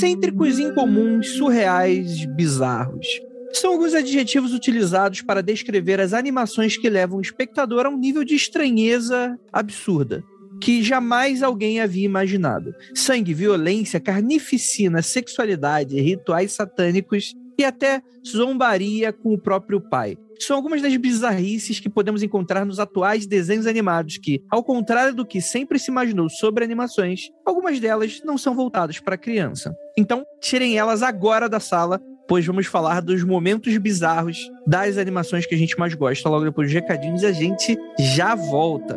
excêntricos, incomuns, surreais, bizarros. São alguns adjetivos utilizados para descrever as animações que levam o espectador a um nível de estranheza absurda que jamais alguém havia imaginado. Sangue, violência, carnificina, sexualidade, rituais satânicos e até zombaria com o próprio pai. São algumas das bizarrices que podemos encontrar nos atuais desenhos animados que, ao contrário do que sempre se imaginou sobre animações, algumas delas não são voltadas para a criança. Então, tirem elas agora da sala pois vamos falar dos momentos bizarros das animações que a gente mais gosta logo depois dos recadinhos e a gente já volta.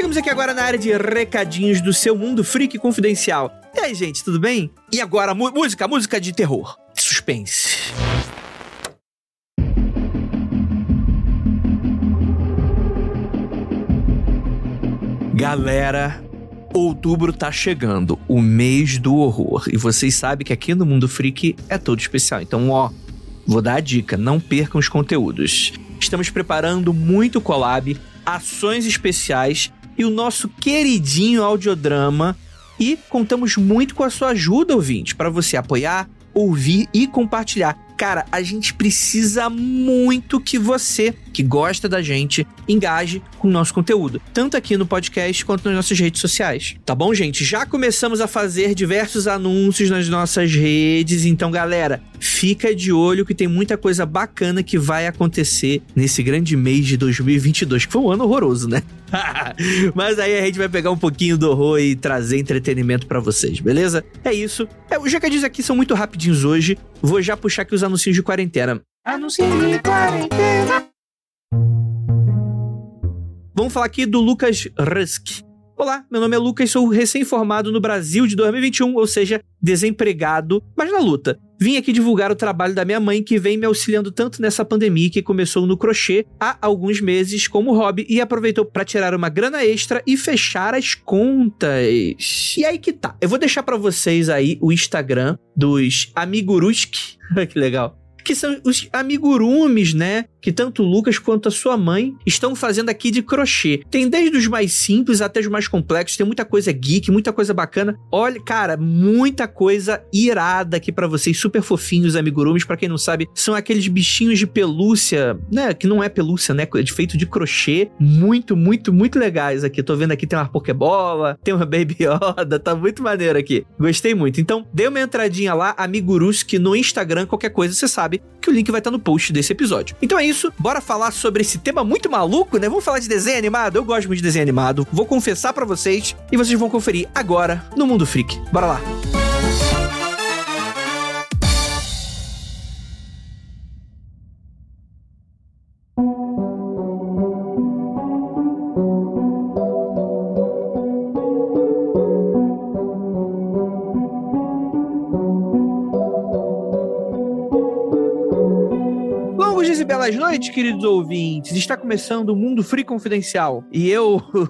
Chegamos aqui agora na área de recadinhos do seu mundo freak confidencial. E aí, gente, tudo bem? E agora, música, música de terror, suspense. Galera, outubro tá chegando, o mês do horror. E vocês sabem que aqui no Mundo Freak é todo especial. Então, ó, vou dar a dica, não percam os conteúdos. Estamos preparando muito collab, ações especiais e o nosso queridinho audiodrama. E contamos muito com a sua ajuda, ouvinte, para você apoiar, ouvir e compartilhar. Cara, a gente precisa muito que você, que gosta da gente, engaje com o nosso conteúdo, tanto aqui no podcast quanto nas nossas redes sociais. Tá bom, gente? Já começamos a fazer diversos anúncios nas nossas redes, então, galera, fica de olho que tem muita coisa bacana que vai acontecer nesse grande mês de 2022, que foi um ano horroroso, né? Mas aí a gente vai pegar um pouquinho do horror e trazer entretenimento para vocês, beleza? É isso. É, os recadinhos aqui são muito rapidinhos hoje. Vou já puxar aqui os anúncios de quarentena. Anúncios de quarentena. Vamos falar aqui do Lucas Rusk. Olá, meu nome é Lucas, sou recém-formado no Brasil de 2021, ou seja, desempregado, mas na luta. Vim aqui divulgar o trabalho da minha mãe, que vem me auxiliando tanto nessa pandemia que começou no crochê há alguns meses como hobby e aproveitou para tirar uma grana extra e fechar as contas. E aí que tá. Eu vou deixar para vocês aí o Instagram dos Amiguruski. que legal que são os amigurumis, né? Que tanto o Lucas quanto a sua mãe estão fazendo aqui de crochê. Tem desde os mais simples até os mais complexos, tem muita coisa geek, muita coisa bacana. Olha, cara, muita coisa irada aqui para vocês, super fofinhos amigurumis, para quem não sabe, são aqueles bichinhos de pelúcia, né, que não é pelúcia, né, é feito de crochê, muito, muito, muito legais aqui. Tô vendo aqui tem uma pokebola, tem uma baby Yoda, tá muito maneiro aqui. Gostei muito. Então, dê uma entradinha lá, amiguruski no Instagram, qualquer coisa você sabe que o link vai estar no post desse episódio. Então é isso, bora falar sobre esse tema muito maluco, né? Vamos falar de desenho animado? Eu gosto muito de desenho animado, vou confessar para vocês e vocês vão conferir agora no Mundo Freak. Bora lá! Belas noites, queridos ouvintes. Está começando o Mundo Free Confidencial. E eu.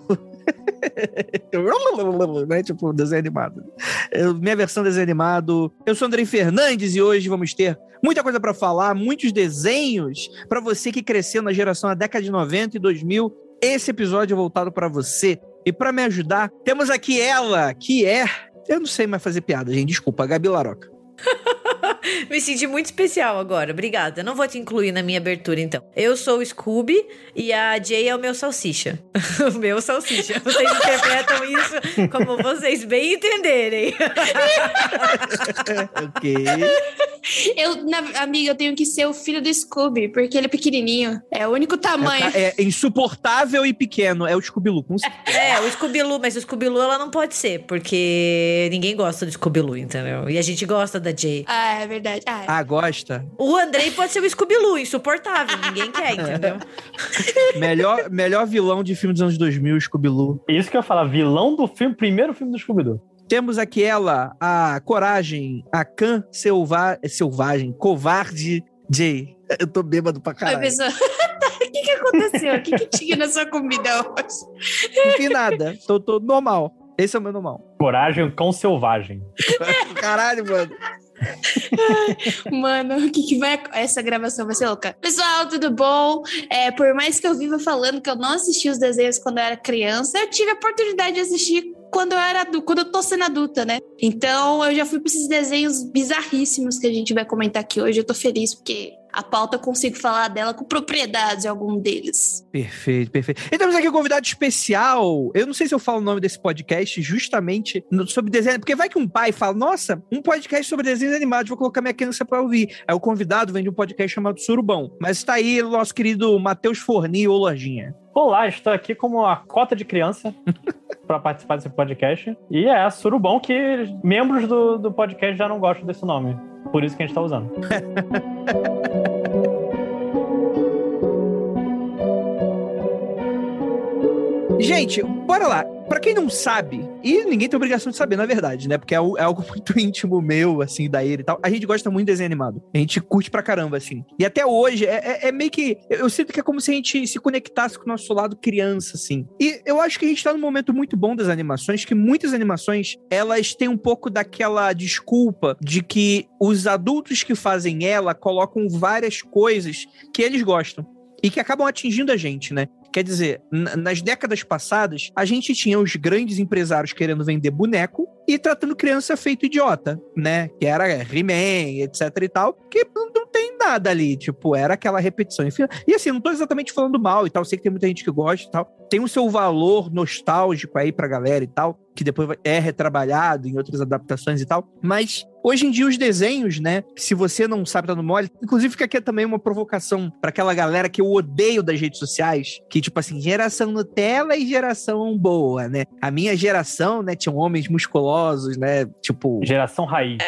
né? Tipo, desenho animado. Eu, minha versão desenho animado. Eu sou Andrei Fernandes e hoje vamos ter muita coisa para falar, muitos desenhos para você que cresceu na geração da década de 90 e 2000. Esse episódio é voltado para você. E para me ajudar, temos aqui ela, que é. Eu não sei mais fazer piada, gente. Desculpa, a Gabi Laroca. Me senti muito especial agora. Obrigada. Não vou te incluir na minha abertura, então. Eu sou o Scooby e a Jay é o meu salsicha. o meu salsicha. Vocês interpretam isso como vocês bem entenderem. ok. Eu, na, amiga, eu tenho que ser o filho do Scooby, porque ele é pequenininho. É o único tamanho. É, é insuportável e pequeno. É o Scooby-Loo. É, o Scooby-Loo. Mas o Scooby-Loo ela não pode ser, porque ninguém gosta do Scooby-Loo, entendeu? E a gente gosta da Jay. Ah, é verdade. Ah, é. ah gosta? O Andrei pode ser o Scooby-Loo, insuportável. Ninguém quer, entendeu? melhor, melhor vilão de filme dos anos 2000, Scooby-Loo. Isso que eu ia falar, vilão do filme, primeiro filme do Scooby-Doo. Temos aqui ela, a coragem, a Khan selva selvagem, covarde Jay. Eu tô bêbado pra caralho. O que, que aconteceu? O que, que tinha na sua comida hoje? Não vi nada. Tô, tô normal. Esse é o meu normal. Coragem, cão selvagem. Caralho, mano. Mano, o que, que vai. Essa gravação vai ser louca. Pessoal, tudo bom? É, por mais que eu viva falando que eu não assisti os desenhos quando eu era criança, eu tive a oportunidade de assistir quando eu era quando eu tô sendo adulta, né? Então eu já fui para esses desenhos bizarríssimos que a gente vai comentar aqui hoje. Eu tô feliz porque a pauta eu consigo falar dela com propriedade, algum deles. Perfeito, perfeito. E temos aqui um convidado especial. Eu não sei se eu falo o nome desse podcast justamente sobre desenho, porque vai que um pai fala: Nossa, um podcast sobre desenhos animados, vou colocar minha criança para ouvir. Aí o convidado vem de um podcast chamado Surubão. Mas está aí o nosso querido Matheus Forni, ou Lojinha. Olá, estou aqui como a cota de criança para participar desse podcast. E é surubão que membros do, do podcast já não gostam desse nome. Por isso que a gente está usando. Gente, bora lá. Pra quem não sabe, e ninguém tem obrigação de saber, na verdade, né? Porque é, é algo muito íntimo meu, assim, da ele e tal. A gente gosta muito de desenho animado. A gente curte pra caramba, assim. E até hoje, é, é, é meio que. Eu sinto que é como se a gente se conectasse com o nosso lado criança, assim. E eu acho que a gente tá num momento muito bom das animações, que muitas animações, elas têm um pouco daquela desculpa de que os adultos que fazem ela colocam várias coisas que eles gostam e que acabam atingindo a gente, né? Quer dizer, nas décadas passadas, a gente tinha os grandes empresários querendo vender boneco e tratando criança feito idiota, né? Que era He-Man, etc e tal, que não, tem nada ali, tipo, era aquela repetição. E assim, não tô exatamente falando mal e tal, sei que tem muita gente que gosta e tal. Tem o seu valor nostálgico aí pra galera e tal, que depois é retrabalhado em outras adaptações e tal, mas Hoje em dia, os desenhos, né? Se você não sabe, tá no mole. Inclusive, fica aqui também uma provocação para aquela galera que eu odeio das redes sociais, que, tipo assim, geração Nutella e geração boa, né? A minha geração, né, tinham homens musculosos, né? Tipo. Geração raiz.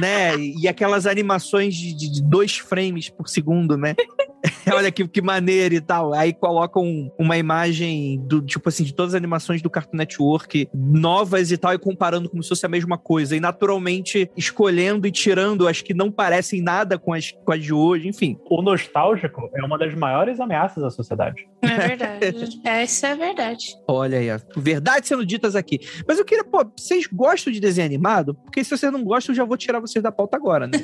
né? E aquelas animações de, de dois frames por segundo, né? Olha que, que maneiro e tal. Aí colocam uma imagem do tipo assim de todas as animações do Cartoon Network novas e tal e comparando como se fosse a mesma coisa e naturalmente escolhendo e tirando as que não parecem nada com as, com as de hoje, enfim. O nostálgico é uma das maiores ameaças da sociedade. É verdade. Essa é verdade. Olha aí, verdade sendo ditas aqui. Mas eu queria, pô, vocês gostam de desenho animado? Porque se vocês não gostam, eu já vou tirar vocês da pauta agora, né?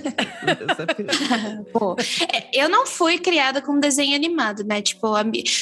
pô, é, eu não fui criada com desenho animado, né? Tipo,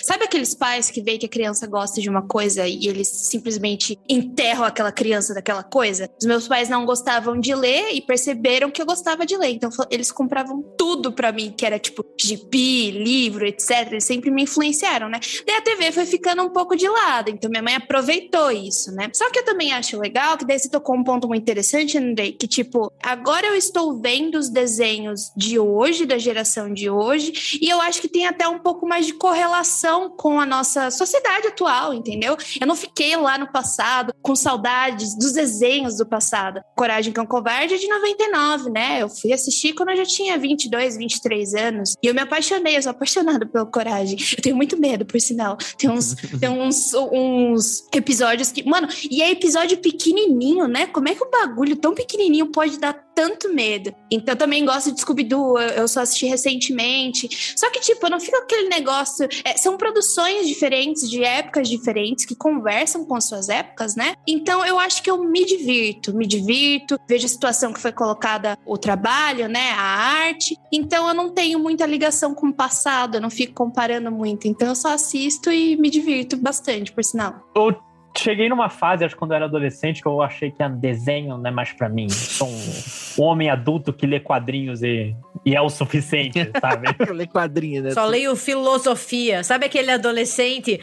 sabe aqueles pais que veem que a criança gosta de uma coisa e eles simplesmente enterram aquela criança daquela coisa? Os meus pais não gostavam de ler e perceberam que eu gostava de ler. Então, eles compravam tudo para mim, que era tipo gibi, livro, etc. Eles sempre me influenciaram, né? Daí a TV foi ficando um pouco de lado. Então, minha mãe aproveitou isso, né? Só que eu também acho legal que daí você tocou um ponto muito interessante, Andrei, que tipo, agora eu estou vendo os desenhos de hoje, da geração de hoje, e eu acho que tem até um pouco mais de correlação com a nossa sociedade atual, entendeu? Eu não fiquei lá no passado com saudades dos desenhos do passado. Coragem Cão Covarde é de 99, né? Eu fui assistir quando eu já tinha 22, 23 anos. E eu me apaixonei, eu sou apaixonada pela Coragem. Eu tenho muito medo, por sinal. Tem uns, tem uns, uns episódios que. Mano, e é episódio pequenininho, né? Como é que um bagulho tão pequenininho pode dar tanto medo? Então, eu também gosto de Scooby-Doo, eu só assisti recentemente. Só que, tipo, não fica aquele negócio. É, são produções diferentes, de épocas diferentes, que conversam com as suas épocas, né? Então, eu acho que eu me divirto, me divirto, vejo a situação que foi colocada, o trabalho, né? A arte. Então, eu não tenho muita ligação com o passado, eu não fico comparando muito. Então, eu só assisto e me divirto bastante, por sinal. O cheguei numa fase, acho que quando eu era adolescente, que eu achei que desenho não é mais pra mim. Sou um, um homem adulto que lê quadrinhos e, e é o suficiente, sabe? Lê quadrinhos, né? Só leio filosofia. Sabe aquele adolescente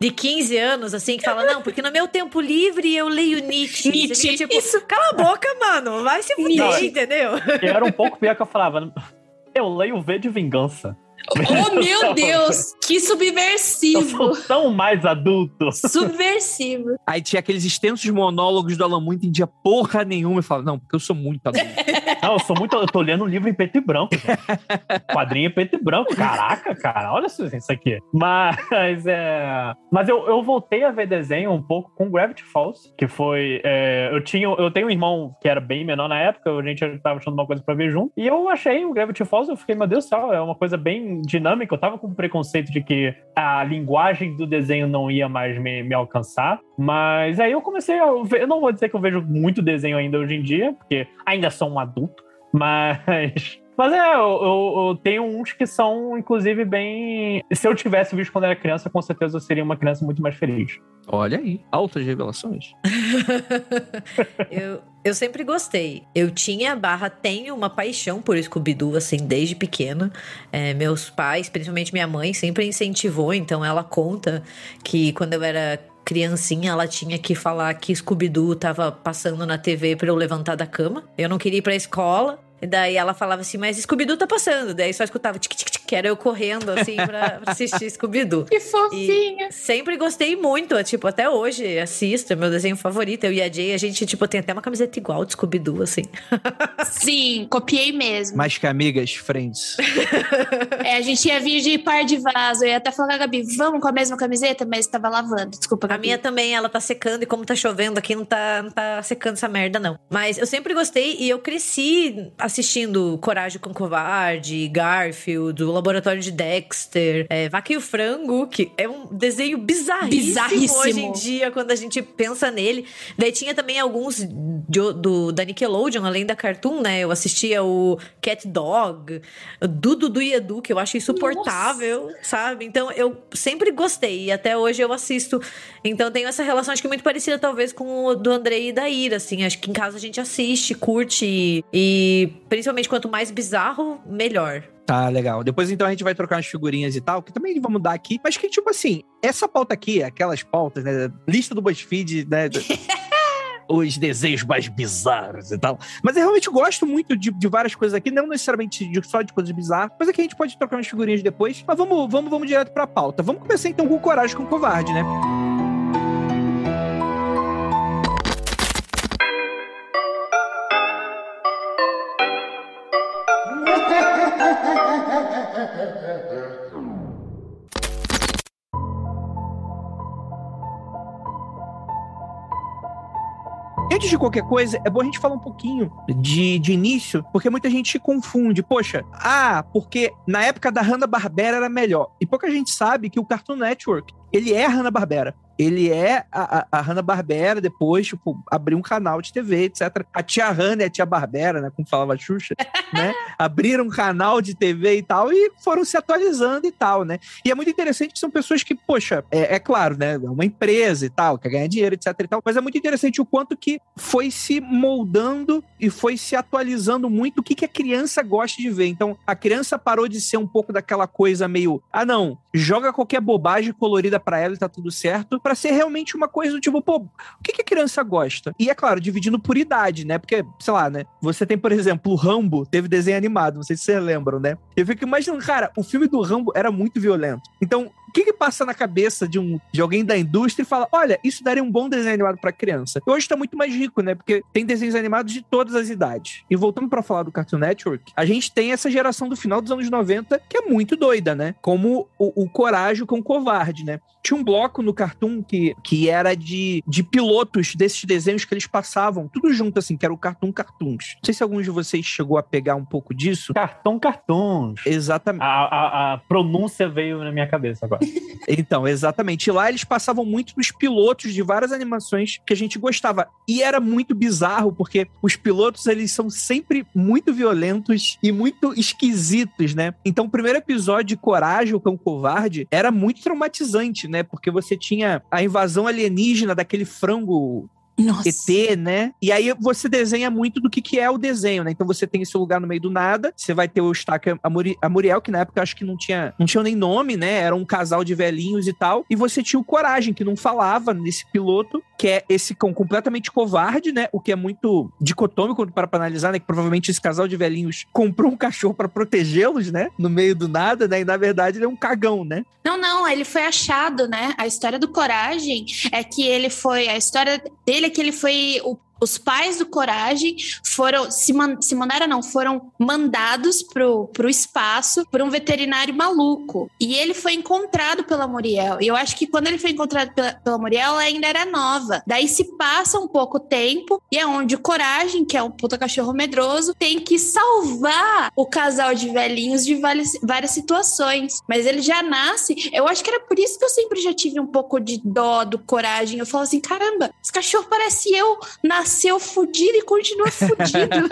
de 15 anos, assim, que fala, não, porque no meu tempo livre eu leio Nietzsche. Nietzsche, fica, tipo, isso. cala a boca, mano. Vai se fuder, entendeu? E era um pouco pior que eu falava. Eu leio V de vingança. Oh, meu Deus! Que subversivo! sou tão mais adulto. Subversivo. Aí tinha aqueles extensos monólogos do Alan Moore, entendia porra nenhuma e falava, não, porque eu sou muito adulto. Não, eu sou muito. Eu tô lendo um livro em preto e branco. gente. Quadrinho em preto e branco. Caraca, cara, olha isso isso aqui. Mas é. Mas eu, eu voltei a ver desenho um pouco com Gravity Falls, que foi. é, eu, tinha, eu tenho um irmão que era bem menor na época, a gente tava achando uma coisa pra ver junto. E eu achei o Gravity Falls, eu fiquei, meu Deus do céu, é uma coisa bem dinâmica. Eu tava com preconceito de que a linguagem do desenho não ia mais me, me alcançar. Mas aí eu comecei a ver. Eu não vou dizer que eu vejo muito desenho ainda hoje em dia, porque ainda sou um adulto. Mas. Mas é, eu, eu- eu tenho uns que são, inclusive, bem. Se eu tivesse visto quando era criança, com certeza eu seria uma criança muito mais feliz. Olha aí, altas revelações. eu, eu sempre gostei. Eu tinha barra, tenho uma paixão por Scooby-Doo, assim, desde pequena. É, meus pais, principalmente minha mãe, sempre incentivou, então ela conta que quando eu era criancinha, ela tinha que falar que Scooby-Doo tava passando na TV pra eu levantar da cama. Eu não queria ir pra escola. E daí ela falava assim, mas Scooby-Doo tá passando. Daí só escutava tic tic, que era eu correndo assim pra, pra assistir Scooby-Doo. Que fofinha. Sempre gostei muito, tipo, até hoje assisto, é meu desenho favorito. Eu e a Jay, a gente, tipo, tem até uma camiseta igual de Scooby-Doo, assim. Sim, copiei mesmo. Mais que amigas, friends. É, a gente ia vir de par de vaso. Eu ia até falar com a Gabi, vamos com a mesma camiseta, mas tava lavando. Desculpa, A Gabi. minha também, ela tá secando, e como tá chovendo aqui, não tá, não tá secando essa merda, não. Mas eu sempre gostei e eu cresci assistindo Coragem com Covarde, Garfield, o Laboratório de Dexter, é, Vaca e o Frango, que é um desenho bizarríssimo, Bizarríssimo. hoje em dia, quando a gente pensa nele. Daí tinha também alguns de- do, da Nickelodeon, além da Cartoon, né? Eu assistia o Cat Dog, o Dudu do Edu, que eu acho insuportável, sabe? Então eu sempre gostei e até hoje eu assisto. Então tenho essa relação, acho que muito parecida talvez com o do Andrei e da Ira, assim. Acho que em casa a gente assiste, curte e, e principalmente quanto mais bizarro, melhor. Tá, legal. Depois então a gente vai trocar umas figurinhas e tal, que também vamos dar aqui. Mas que, tipo assim, essa pauta aqui, aquelas pautas, né? Lista do BuzzFeed, né? Os desenhos mais bizarros e tal. Mas eu realmente gosto muito de, de várias coisas aqui, não necessariamente de- só de coisas bizarras. Mas aqui a gente pode trocar umas figurinhas depois. Mas vamos, vamos, vamos direto pra pauta. Vamos começar então com Coragem com o Covarde, né? Antes de qualquer coisa, é bom a gente falar um pouquinho de, de início, porque muita gente confunde. Poxa, ah, porque na época da Hanna-Barbera era melhor. E pouca gente sabe que o Cartoon Network, ele é Hanna-Barbera. Ele é a, a, Hanna-Barbera, depois, tipo, abriu um canal de TV, etc. A tia Hanna e a tia Barbera, né, como falava a Xuxa, né, abriram um canal de TV e tal, e foram se atualizando e tal, né. E é muito interessante que são pessoas que, poxa, é, é claro, né, é uma empresa e tal, quer ganhar dinheiro, etc e tal, mas é muito interessante o quanto que foi se moldando e foi se atualizando muito o que, que a criança gosta de ver. Então, a criança parou de ser um pouco daquela coisa meio, ah, não, joga qualquer bobagem colorida pra ela e tá tudo certo, pra ser realmente uma coisa do tipo, pô, o que, que a criança gosta? E é claro, dividindo por idade, né? Porque, sei lá, né? Você tem, por exemplo, o Rambo, teve desenho animado, não sei se vocês lembram, né? Eu fico imaginando, cara, o filme do Rambo era muito violento. Então, o que que passa na cabeça de, um, de alguém da indústria e fala, olha, isso daria um bom desenho animado pra criança? E hoje tá muito mais rico, né? Porque tem desenhos animados de todas as idades. E voltando pra falar do Cartoon Network, a gente tem essa geração do final dos anos 90 que é muito doida, né? Como o, o Coragem com o Covarde, né? Tinha um bloco no Cartoon que, que era de, de pilotos desses desenhos que eles passavam, tudo junto, assim, que era o Cartoon Cartoons. Não sei se alguns de vocês chegou a pegar um pouco disso. Cartão Cartoons. Exatamente. A, a, a pronúncia veio na minha cabeça agora. Então, exatamente. E lá eles passavam muito nos pilotos de várias animações que a gente gostava. E era muito bizarro, porque os pilotos, eles são sempre muito violentos e muito esquisitos, né? Então, o primeiro episódio de Coragem, o Cão Covarde, era muito traumatizante, né? Porque você tinha a invasão alienígena daquele frango Nossa. ET, né? E aí você desenha muito do que, que é o desenho, né? Então você tem esse lugar no meio do nada, você vai ter o Stack a, Muri, a Muriel, que na época eu acho que não tinha, não tinha nem nome, né? Era um casal de velhinhos e tal. E você tinha o Coragem, que não falava nesse piloto, que é esse cão completamente covarde, né? O que é muito dicotômico para analisar, né? Que provavelmente esse casal de velhinhos comprou um cachorro para protegê-los, né? No meio do nada, né? E na verdade ele é um cagão, né? Não, não, ele foi achado, né? A história do Coragem é que ele foi. A história dele que ele foi. O, os pais do Coragem foram. Se, man, se mandaram, não, foram mandados pro, pro espaço por um veterinário maluco. E ele foi encontrado pela Muriel. E eu acho que quando ele foi encontrado pela, pela Muriel, ela ainda era nova. Daí se passa um pouco tempo e é onde o Coragem, que é um puta cachorro medroso, tem que salvar o casal de velhinhos de várias, várias situações. Mas ele já nasce. Eu acho que era por isso que eu sempre já tive um pouco de dó do Coragem. Eu falo assim: caramba, esse cachorro parece eu, nasceu fudido e continua fudido.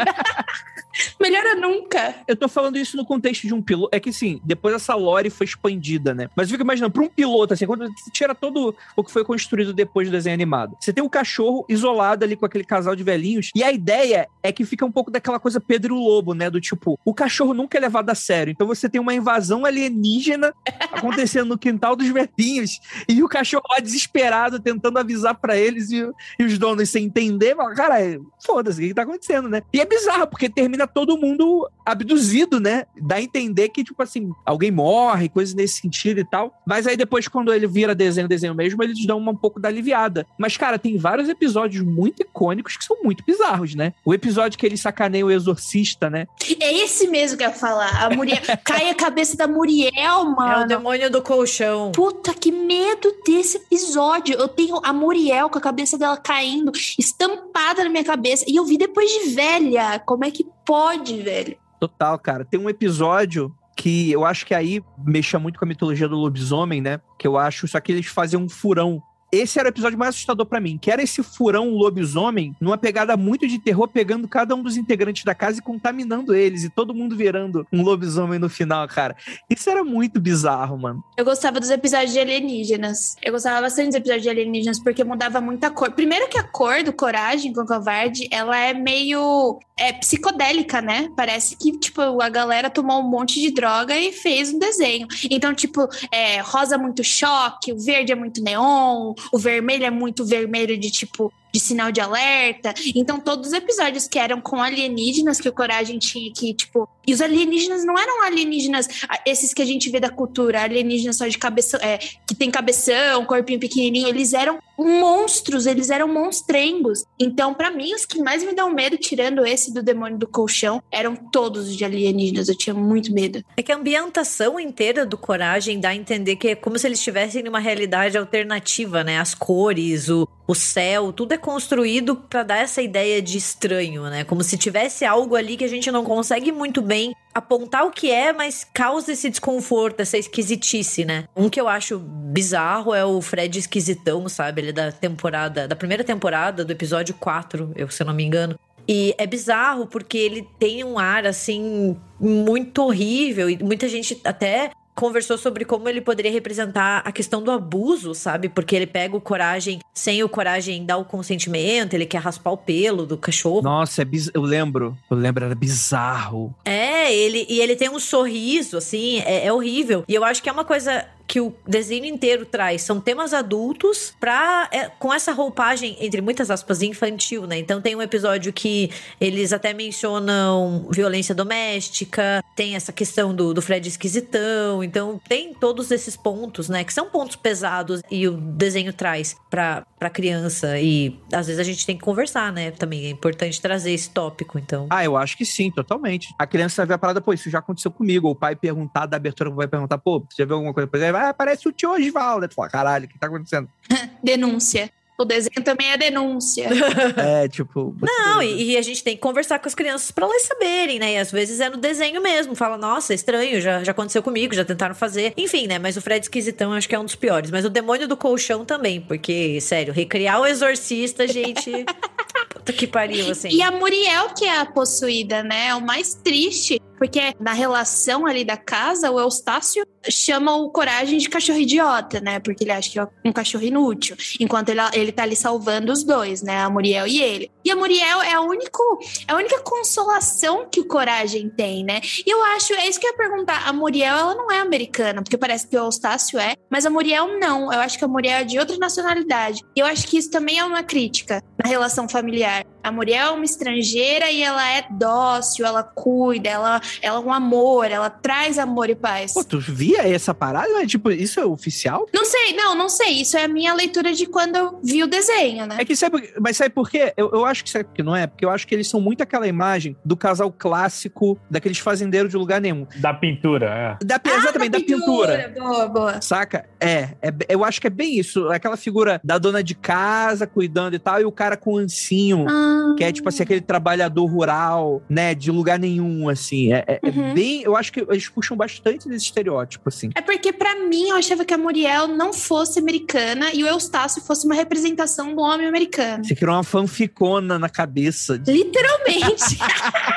Melhora nunca. Eu tô falando isso no contexto de um piloto. É que sim, depois essa lore foi expandida, né? Mas eu fico imaginando, pra um piloto, assim, quando você tira todo o que foi construído depois do desenho animado, você tem um cachorro isolado ali com aquele casal de velhinhos, e a ideia é que fica um pouco daquela coisa Pedro e o Lobo, né? Do tipo, o cachorro nunca é levado a sério. Então você tem uma invasão alienígena acontecendo no quintal dos velhinhos, e o cachorro lá desesperado tentando avisar pra eles, e, e os donos sem entender, falam, cara, foda-se, o que, que tá acontecendo, né? E é bizarro, porque termina todo mundo abduzido, né? Dá a entender que, tipo assim, alguém morre, coisas nesse sentido e tal. Mas aí depois, quando ele vira desenho, desenho mesmo, eles dão uma, um pouco da aliviada. Mas, cara, tem vários episódios muito icônicos que são muito bizarros, né? O episódio que ele sacaneia o exorcista, né? É esse mesmo que eu ia falar. A Muriel. Cai a cabeça da Muriel, mano. É o demônio do colchão. Puta, que medo desse episódio. Eu tenho a Muriel com a cabeça dela caindo, estampada na minha cabeça. E eu vi depois de velha. Como é que pode, velho? Total, cara. Tem um episódio que eu acho que aí mexa muito com a mitologia do lobisomem, né? Que eu acho, só que eles faziam um furão. Esse era o episódio mais assustador pra mim, que era esse furão lobisomem, numa pegada muito de terror, pegando cada um dos integrantes da casa e contaminando eles, e todo mundo virando um lobisomem no final, cara. Isso era muito bizarro, mano. Eu gostava dos episódios de alienígenas. Eu gostava bastante dos episódios de alienígenas porque mudava muita cor. Primeiro que a cor do Coragem com o Covarde, ela é meio é psicodélica, né? Parece que, tipo, a galera tomou um monte de droga e fez um desenho. Então, tipo, é, rosa muito choque, o verde é muito neon, o vermelho é muito vermelho de, tipo, de sinal de alerta. Então, todos os episódios que eram com alienígenas, que o Coragem tinha que, tipo. E os alienígenas não eram alienígenas, esses que a gente vê da cultura, alienígenas só de cabeça, é, que tem cabeção, corpinho pequenininho, eles eram monstros, eles eram monstrengos. Então, para mim, os que mais me dão medo, tirando esse do demônio do colchão, eram todos de alienígenas. Eu tinha muito medo. É que a ambientação inteira do Coragem dá a entender que é como se eles estivessem numa realidade alternativa, né? As cores, o, o céu, tudo é construído para dar essa ideia de estranho, né? Como se tivesse algo ali que a gente não consegue muito bem apontar o que é, mas causa esse desconforto, essa esquisitice, né? Um que eu acho bizarro é o Fred esquisitão, sabe? Ele é da temporada, da primeira temporada, do episódio 4, eu, se eu não me engano. E é bizarro porque ele tem um ar assim muito horrível e muita gente até conversou sobre como ele poderia representar a questão do abuso, sabe? Porque ele pega o coragem sem o coragem dar o consentimento, ele quer raspar o pelo do cachorro. Nossa, é biz... eu lembro. Eu lembro, era bizarro. É, ele e ele tem um sorriso, assim, é, é horrível. E eu acho que é uma coisa que o desenho inteiro traz são temas adultos pra, é, com essa roupagem, entre muitas aspas, infantil, né? Então tem um episódio que eles até mencionam violência doméstica, tem essa questão do, do Fred esquisitão, então tem todos esses pontos, né? Que são pontos pesados e o desenho traz pra, pra criança. E às vezes a gente tem que conversar, né? Também é importante trazer esse tópico, então. Ah, eu acho que sim, totalmente. A criança vê a parada, pô, isso já aconteceu comigo. O pai perguntar da abertura, o pai perguntar, pô, você já viu alguma coisa? Por ah, parece o tio Osvaldo. Tu fala, caralho, o que tá acontecendo? Denúncia. O desenho também é denúncia. É, tipo. Não, e, e a gente tem que conversar com as crianças pra elas saberem, né? E às vezes é no desenho mesmo. Fala, nossa, é estranho, já, já aconteceu comigo, já tentaram fazer. Enfim, né? Mas o Fred Esquisitão eu acho que é um dos piores. Mas o Demônio do Colchão também, porque, sério, recriar o Exorcista, gente. Puta que pariu, assim. E a Muriel, que é a possuída, né? É o mais triste. Porque na relação ali da casa, o Eustácio chama o Coragem de cachorro idiota, né? Porque ele acha que é um cachorro inútil. Enquanto ele, ele tá ali salvando os dois, né? A Muriel e ele. E a Muriel é a, único, é a única consolação que o Coragem tem, né? E eu acho, é isso que eu ia perguntar. A Muriel, ela não é americana, porque parece que o Eustácio é, mas a Muriel não. Eu acho que a Muriel é de outra nacionalidade. E eu acho que isso também é uma crítica na relação familiar. A Muriel é uma estrangeira e ela é dócil, ela cuida, ela, ela é um amor, ela traz amor e paz. Pô, tu via essa parada? Mas, tipo, isso é oficial? Não sei, não, não sei. Isso é a minha leitura de quando eu vi o desenho, né? É que sabe, mas sabe por quê? Eu, eu acho que sabe que não é, porque eu acho que eles são muito aquela imagem do casal clássico daqueles fazendeiros de lugar nenhum. Da pintura, é. Da, exatamente, da pintura. Boa, boa. Saca? É, é, eu acho que é bem isso. Aquela figura da dona de casa cuidando e tal, e o cara com o ancinho, Ah, que é tipo assim, aquele trabalhador rural, né, de lugar nenhum, assim. É, é- é Uhum. bem. Eu acho que eles puxam bastante desse estereótipo, assim. É porque, pra mim, eu achava que a Muriel não fosse americana e o Eustácio fosse uma representação do homem americano. Você criou uma fanficona na cabeça. Literalmente.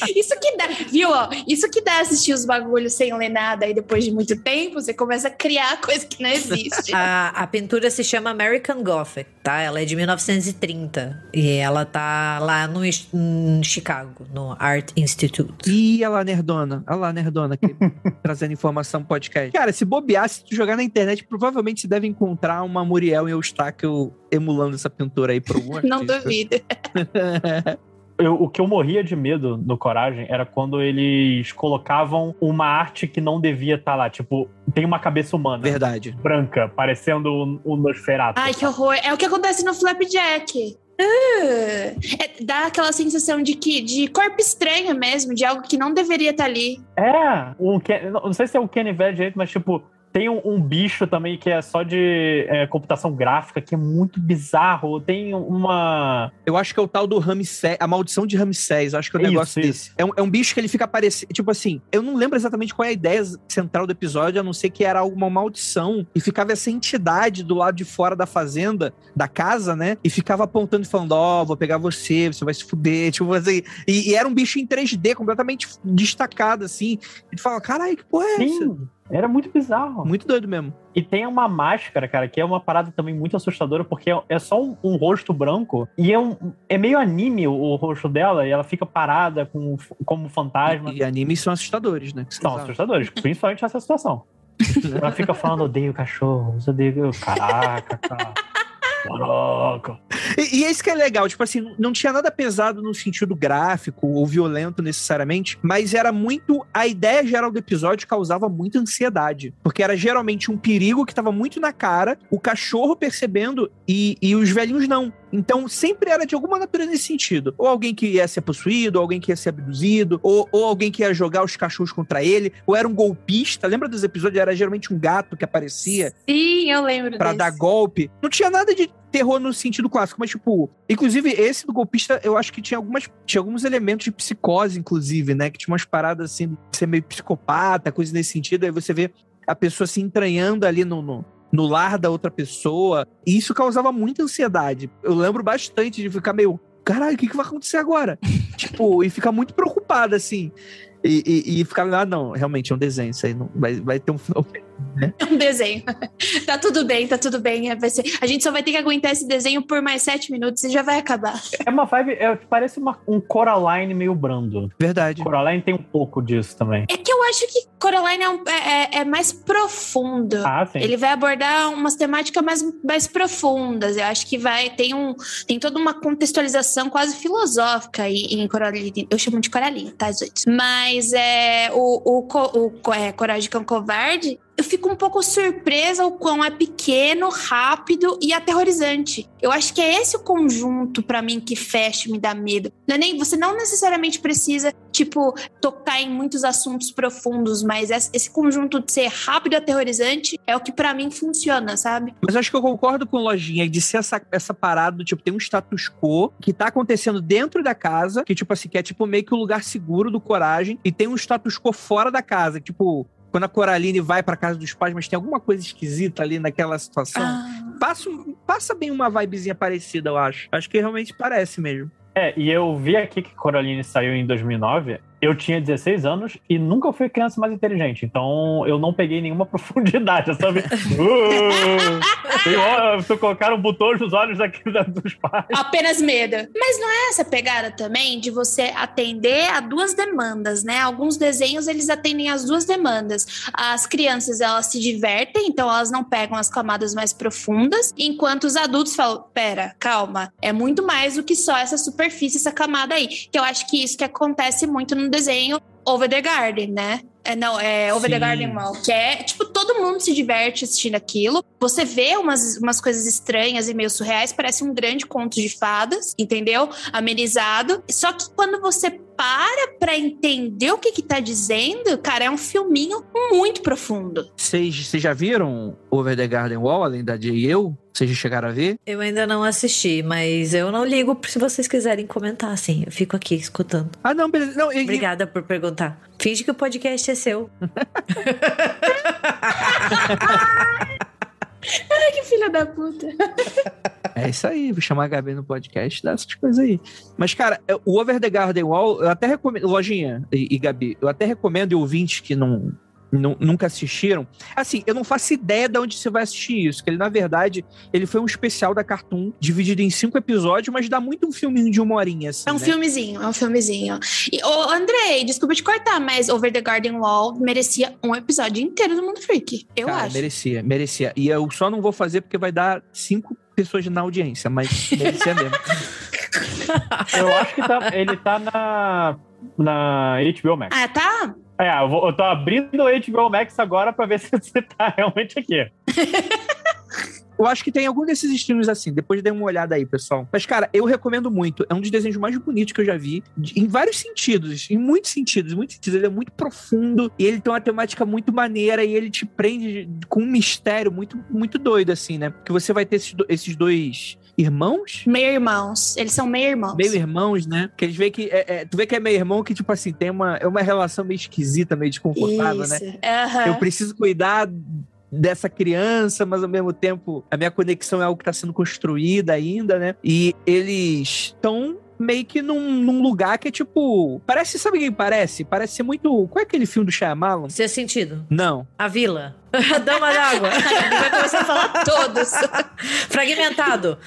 Isso que dá, viu? ó? Isso que dá assistir os bagulhos sem ler nada e depois de muito tempo, você começa a criar coisa que não existe. A, a pintura se chama American Gothic, tá? Ela é de 1930. E ela tá lá no, em Chicago, no Art Institute. Ih, olha lá, nerdona. Olha lá, nerdona, aqui, trazendo informação podcast. Cara, se bobear, se tu jogar na internet, provavelmente você deve encontrar uma Muriel e Eustáquio emulando essa pintura aí pro algum Não duvido. Eu- o que eu morria de medo no Coragem era quando eles colocavam uma arte que não devia estar lá. Tipo, tem uma cabeça humana. Verdade. Branca, parecendo o, o Nosferatu. Ai, que horror. É o que acontece no Flapjack. É, dá aquela sensação de que de corpo estranho mesmo, de algo que não deveria estar ali. É, um, Ken- não sei se é o Kenny Velho direito, mas tipo, tem um, um bicho também que é só de é, computação gráfica, que é muito bizarro. Tem uma. Eu acho que é o tal do Ramsés, a maldição de Ramsés, eu acho que é um Isso, negócio isso. desse. É um, é um bicho que ele fica parecendo, tipo assim, eu não lembro exatamente qual é a ideia central do episódio, a não ser que era alguma maldição, e ficava essa entidade do lado de fora da fazenda, da casa, né, e ficava apontando e falando, ó, vou pegar você, você vai se fuder, tipo assim, e, e era um bicho em 3D, completamente destacado, assim, e tu fala, caralho, que porra é essa? Era muito bizarro. Muito doido mesmo. E tem uma máscara, cara, que é uma parada também muito assustadora, porque é- é só um, um rosto branco e é, um, é meio anime o, o rosto dela, e ela fica parada com, como fantasma. E, e animes são assustadores, né? São sabe. assustadores, principalmente essa situação. Ela fica falando, odeio cachorros, odeio. Caraca, cara. Caraca. E, e é isso que é legal, tipo assim, não tinha nada pesado no sentido gráfico ou violento necessariamente, mas era muito. A ideia geral do episódio causava muita ansiedade. Porque era geralmente um perigo que tava muito na cara, o cachorro percebendo e, e os velhinhos não. Então sempre era de alguma natureza nesse sentido. Ou alguém que ia ser possuído, ou alguém que ia ser abduzido, ou, ou alguém que ia jogar os cachorros contra ele, ou era um golpista. Lembra dos episódios? Era geralmente um gato que aparecia Sim, eu lembro Pra desse. dar golpe. Não tinha nada de terror no sentido clássico, mas tipo, inclusive esse do golpista, eu acho que tinha algumas tinha alguns elementos de psicose inclusive, né, que tinha umas paradas assim, de ser meio psicopata, coisa nesse sentido, aí você vê a pessoa se entranhando ali no, no no lar da outra pessoa, e isso causava muita ansiedade. Eu lembro bastante de ficar meio, caralho, o que, que vai acontecer agora? tipo, e ficar muito preocupado, assim. E, e, e ficar lá, ah, não, realmente é um desenho, isso aí não, vai, vai ter um final É um desenho. tá tudo bem, tá tudo bem. Vai ser... A gente só vai ter que aguentar esse desenho por mais sete minutos e já vai acabar. É uma vibe, é, parece uma- um Coraline meio brando. Verdade. Coraline tem um pouco disso também. É que eu acho que Coraline é, um- é- é- é mais profundo. Ah, sim. Ele vai abordar umas temáticas mais, mais profundas. Eu acho que vai tem um tem toda uma contextualização quase filosófica aí em Coraline. Eu chamo de Coraline, tá, gente? Mas é o, o, o co- é, Coragem é um covarde. Eu fico um pouco surpresa o quão é pequeno, rápido e aterrorizante. Eu acho que é esse o conjunto para mim que fecha e me dá medo. Não é nem, você não necessariamente precisa, tipo, tocar em muitos assuntos profundos, mas esse conjunto de ser rápido e aterrorizante é o que para mim funciona, sabe? Mas acho que eu concordo com o Lojinha de ser essa, essa parada do tipo, tem um status quo que tá acontecendo dentro da casa, que tipo assim, que é tipo meio que o um lugar seguro do coragem, e tem um status quo fora da casa, tipo, quando a Coraline vai para casa dos pais, mas tem alguma coisa esquisita ali naquela situação. Ah. Passa, passa bem uma vibezinha parecida, eu acho. Acho que realmente parece mesmo. É, e eu vi aqui que Coraline saiu em 2009 eu tinha 16 anos e nunca fui criança mais inteligente. Então eu não peguei nenhuma profundidade, sabe? uh, tu colocaram botões nos olhos daqui dos pais. Apenas medo. Mas não é essa pegada também de você atender a duas demandas, né? Alguns desenhos eles atendem as duas demandas. As crianças elas se divertem, então elas não pegam as camadas mais profundas, enquanto os adultos falam: pera, calma, é muito mais do que só essa superfície, essa camada aí. Que eu acho que isso que acontece muito no desenho Over the Garden, né? É, não, é Over Sim. the Garden Wall, que é, tipo, todo mundo se diverte assistindo aquilo. Você vê umas, umas coisas estranhas e meio surreais, parece um grande conto de fadas, entendeu? Amenizado. Só que quando você para pra entender o que que tá dizendo, cara, é um filminho muito profundo. Vocês já viram Over the Garden Wall, além da de eu? Vocês já chegaram a ver? Eu ainda não assisti, mas eu não ligo se vocês quiserem comentar, assim. Eu fico aqui escutando. Ah, não, beleza. Não, e, Obrigada por perguntar. Finge que o podcast é seu. Ai, que filha da puta. É isso aí, vou chamar a Gabi no podcast dessas coisas aí. Mas, cara, o Over the Garden Wall, eu até recomendo. Lojinha e, e Gabi, eu até recomendo, e ouvintes que não, nunca assistiram. Assim, eu não faço ideia de onde você vai assistir isso. Que ele, na verdade, ele foi um especial da Cartoon, dividido em cinco episódios, mas dá muito um filminho de uma horinha. Assim, é um né? filmezinho, é um filmezinho. E, ô, Andrei, desculpa te cortar, mas Over the Garden Wall merecia um episódio inteiro do Mundo Freak. Eu Cara, acho. Merecia, merecia. E eu só não vou fazer porque vai dar cinco pessoas na audiência, mas merecia mesmo. eu acho que tá, ele tá na, na HBO Max. Ah, tá? É, eu, vou, eu tô abrindo o HBO Max agora pra ver se você tá realmente aqui. Eu acho que tem algum desses streams assim. Depois dê uma olhada aí, pessoal. Mas, cara, eu recomendo muito. É um dos desenhos mais bonitos que eu já vi. Em vários sentidos. Em muitos sentidos. Muitos sentidos. Ele é muito profundo. E ele tem uma temática muito maneira. E ele te prende com um mistério muito, muito doido, assim, né? Porque você vai ter esses, esses dois irmãos? Meio-irmãos. Eles são meio-irmãos. Meio-irmãos, né? Que eles veem que. É, é, tu vê que é meio-irmão que, tipo assim, tem uma, é uma relação meio esquisita, meio desconfortável, né? Isso. né? Uhum. Eu preciso cuidar dessa criança, mas ao mesmo tempo a minha conexão é algo que está sendo construída ainda, né? E eles estão meio que num, num, lugar que é tipo. Parece, sabe quem parece? Parece ser muito. Qual é aquele filme do Shyamalan? Seu sentido. Não. A Vila. A Dama d'Água. Vai começar a falar todos. Fragmentado.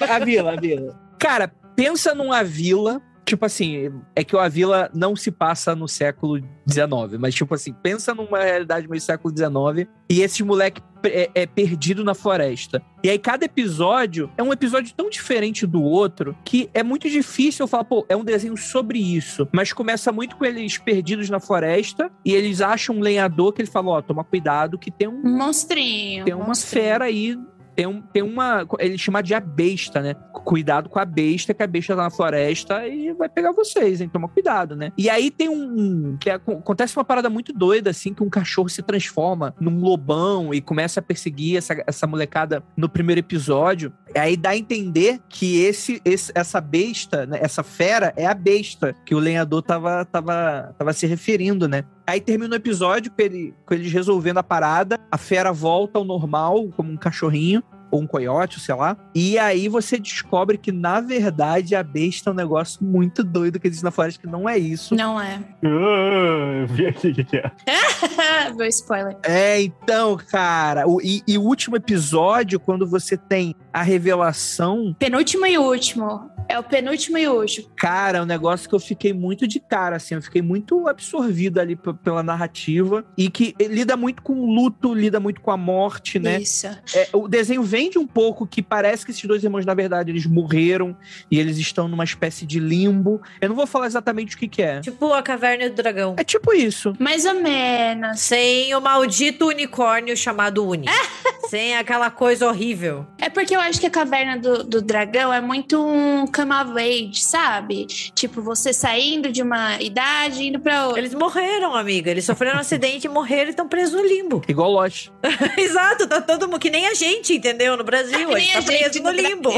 a Vila, a Vila. Cara, pensa numa vila tipo assim, é que o Avila não se passa no século XIX, mas tipo assim, pensa numa realidade meio século XIX e esse moleque é, é, perdido na floresta. E aí cada episódio é um episódio tão diferente do outro que é muito difícil eu falar, pô, é um desenho sobre isso. Mas começa muito com eles perdidos na floresta e eles acham um lenhador que ele fala, ó, oh, toma cuidado que tem um... Monstrinho. Tem uma monstrinho. fera aí tem, um, tem uma. Ele chama de a besta, né? Cuidado com a besta, que a besta tá na floresta e vai pegar vocês, hein? Toma cuidado, né? E aí tem um. que é, Acontece uma parada muito doida, assim, que um cachorro se transforma num lobão e começa a perseguir essa, essa molecada no primeiro episódio. Aí dá a entender que esse, esse essa besta, né? essa fera, é a besta que o lenhador tava, tava, tava se referindo, né? Aí termina o episódio com, ele, com eles resolvendo a parada, a fera volta ao normal, como um cachorrinho, ou um coiote, sei lá. E aí você descobre que, na verdade, a besta é um negócio muito doido que existe na floresta, que não é isso. Não é. Uh, vi aqui o que, é. Vou spoiler. É, então, cara. O, e, e o último episódio, quando você tem a revelação. Penúltimo e último. É o penúltimo e último. Cara, é um negócio que eu fiquei muito de cara, assim. Eu fiquei muito absorvido ali pela narrativa. E que lida muito com o luto, lida muito com a morte, né? Isso. É, o desenho vende um pouco que parece que esses dois irmãos, na verdade, eles morreram e eles estão numa espécie de limbo. Eu não vou falar exatamente o que, que é. Tipo a caverna do dragão. É tipo isso. Mais ou menos. Sem o maldito unicórnio chamado Uni. Sem aquela coisa horrível. É porque eu acho que a caverna do, do dragão é muito um come of age, sabe? Tipo, você saindo de uma idade e indo pra outra. Eles morreram, amiga. Eles sofreram um acidente e morreram e estão presos no limbo. Igual Lost. Exato, tá todo mundo que nem a gente, entendeu? No Brasil, a gente tá a gente preso no no limbo.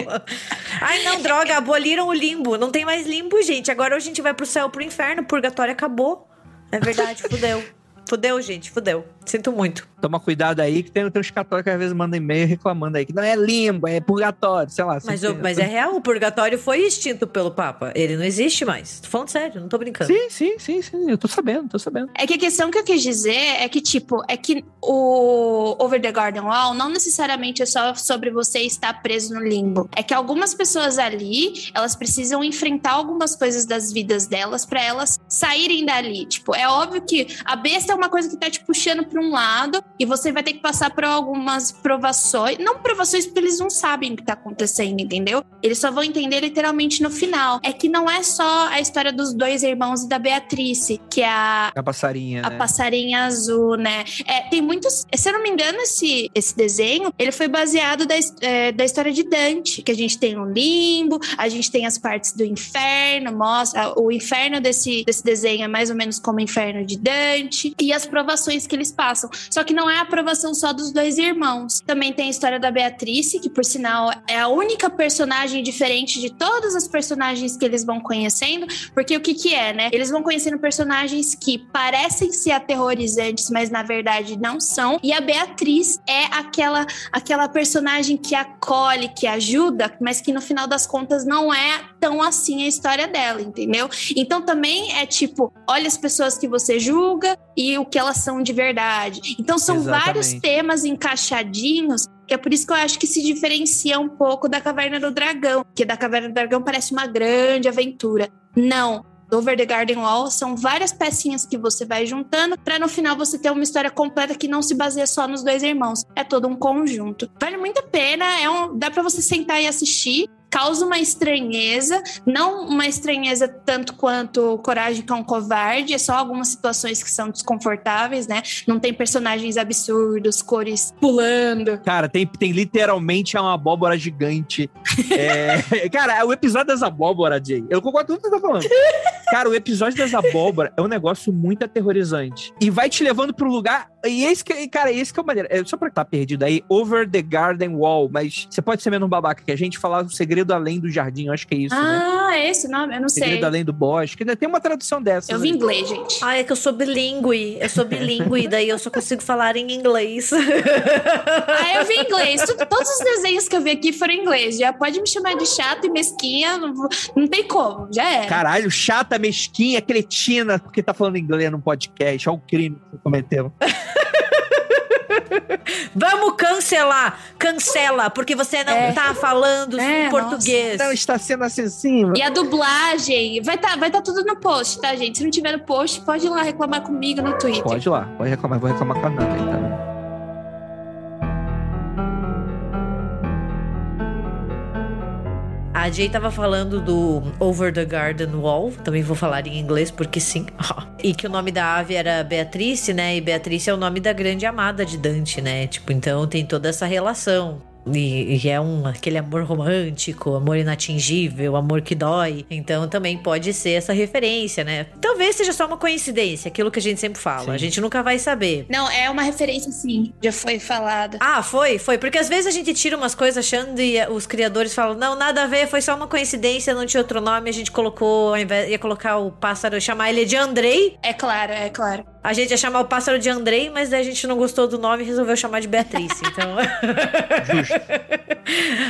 Ai, não, droga, aboliram o limbo. Não tem mais limbo, gente. Agora a gente vai pro céu, pro inferno. O purgatório acabou. É verdade, fudeu. Fudeu, gente, fudeu. Sinto muito. Toma cuidado aí, que tem, tem uns católicos que às vezes mandam e-mail reclamando aí que não é limbo, é purgatório, sei lá. Mas, sempre- o- mas é real, o purgatório foi extinto pelo Papa. Ele não existe mais. Tô falando sério, não tô brincando. Sim, sim, sim, sim. Eu tô sabendo, tô sabendo. É que a questão que eu quis dizer é que, tipo, é que o Over the Garden Wall não necessariamente é só sobre você estar preso no limbo. É que algumas pessoas ali, elas precisam enfrentar algumas coisas das vidas delas pra elas saírem dali. Tipo, é óbvio que a besta é uma coisa que tá te puxando pra um lado e você vai ter que passar por algumas provações. Não provações porque eles não sabem o que tá acontecendo, entendeu? Eles só vão entender literalmente no final. É que não é só a história dos dois irmãos e da Beatrice, que é a A passarinha, a né? passarinha azul, né? É, tem muitos. Se eu não me engano, esse, esse desenho ele foi baseado da, é, da história de Dante, que a gente tem o limbo, a gente tem as partes do inferno, mostra o inferno desse, desse desenho é mais ou menos como o inferno de Dante e as provações que eles passam. Só que não é a aprovação só dos dois irmãos. Também tem a história da Beatrice, que por sinal é a única personagem diferente de todas as personagens que eles vão conhecendo, porque o que que é, né? Eles vão conhecendo personagens que parecem ser aterrorizantes, mas na verdade não são. E a Beatriz é aquela aquela personagem que acolhe, que ajuda, mas que no final das contas não é tão assim a história dela, entendeu? Então também é tipo, olha as pessoas que você julga e o que elas são de verdade. Então são Exatamente. vários temas encaixadinhos que é por isso que eu acho que se diferencia um pouco da Caverna do Dragão, que da Caverna do Dragão parece uma grande aventura. Não. Over the Garden Wall são várias pecinhas que você vai juntando para no final você ter uma história completa que não se baseia só nos dois irmãos. É todo um conjunto. Vale muito a pena, é um, dá para você sentar e assistir. Causa uma estranheza, não uma estranheza tanto quanto Coragem com o Covarde, é só algumas situações que são desconfortáveis, né? Não tem personagens absurdos, cores pulando. Cara, tem, tem literalmente uma abóbora gigante. É, cara, o episódio das abóboras, Jay, eu concordo com tudo que você tá falando. Cara, o episódio das abóboras é um negócio muito aterrorizante. E vai te levando pro lugar. E esse que, cara, esse que é o maneiro. É, só pra estar perdido aí, Over the Garden Wall. Mas você pode ser menos babaca que a gente falar do segredo além do jardim. Eu acho que é isso, né? Ah, é esse nome? Eu não sei. Segredo além do bosque. Tem uma tradução dessa. Eu vi inglês, gente. Ai, é que eu sou bilíngue. Eu sou bilíngue, daí eu só consigo falar em inglês. Ah, eu vi inglês. Tudo- todos os desenhos que eu vi aqui foram em inglês. Já pode me chamar de chata e mesquinha. Não, não tem como. Já era. Caralho, chata, mesquinha, cretina, porque tá falando inglês no podcast. Olha o crime que você cometeu. Vamos cancelar! Cancela, porque você não É. tá falando É, português. Não está sendo acessível. E a dublagem, vai estar vai tá tudo no post, tá, gente? Se não tiver no post, pode ir lá reclamar comigo no Twitter. Pode ir lá, pode reclamar, vou reclamar com a Nana aí A Jay tava falando do Over the Garden Wall, também vou falar em inglês porque sim. e que o nome da ave era Beatrice, né? E Beatrice é o nome da grande amada de Dante, né? Tipo, então tem toda essa relação. E, e é um aquele amor romântico, amor inatingível, amor que dói. Então também pode ser essa referência, né? Talvez seja só uma coincidência, aquilo que a gente sempre fala. Sim. A gente nunca vai saber. Não, é uma referência, sim. Já foi falada. Ah, foi, foi. Porque às vezes a gente tira umas coisas achando e os criadores falam: não, nada a ver, foi só uma coincidência, não tinha outro nome. A gente colocou, ao invés, ia colocar o pássaro, chamar ele de Andrei. É claro, é claro. A gente ia chamar o pássaro de Andrei, mas daí a gente não gostou do nome e resolveu chamar de Beatriz. Então.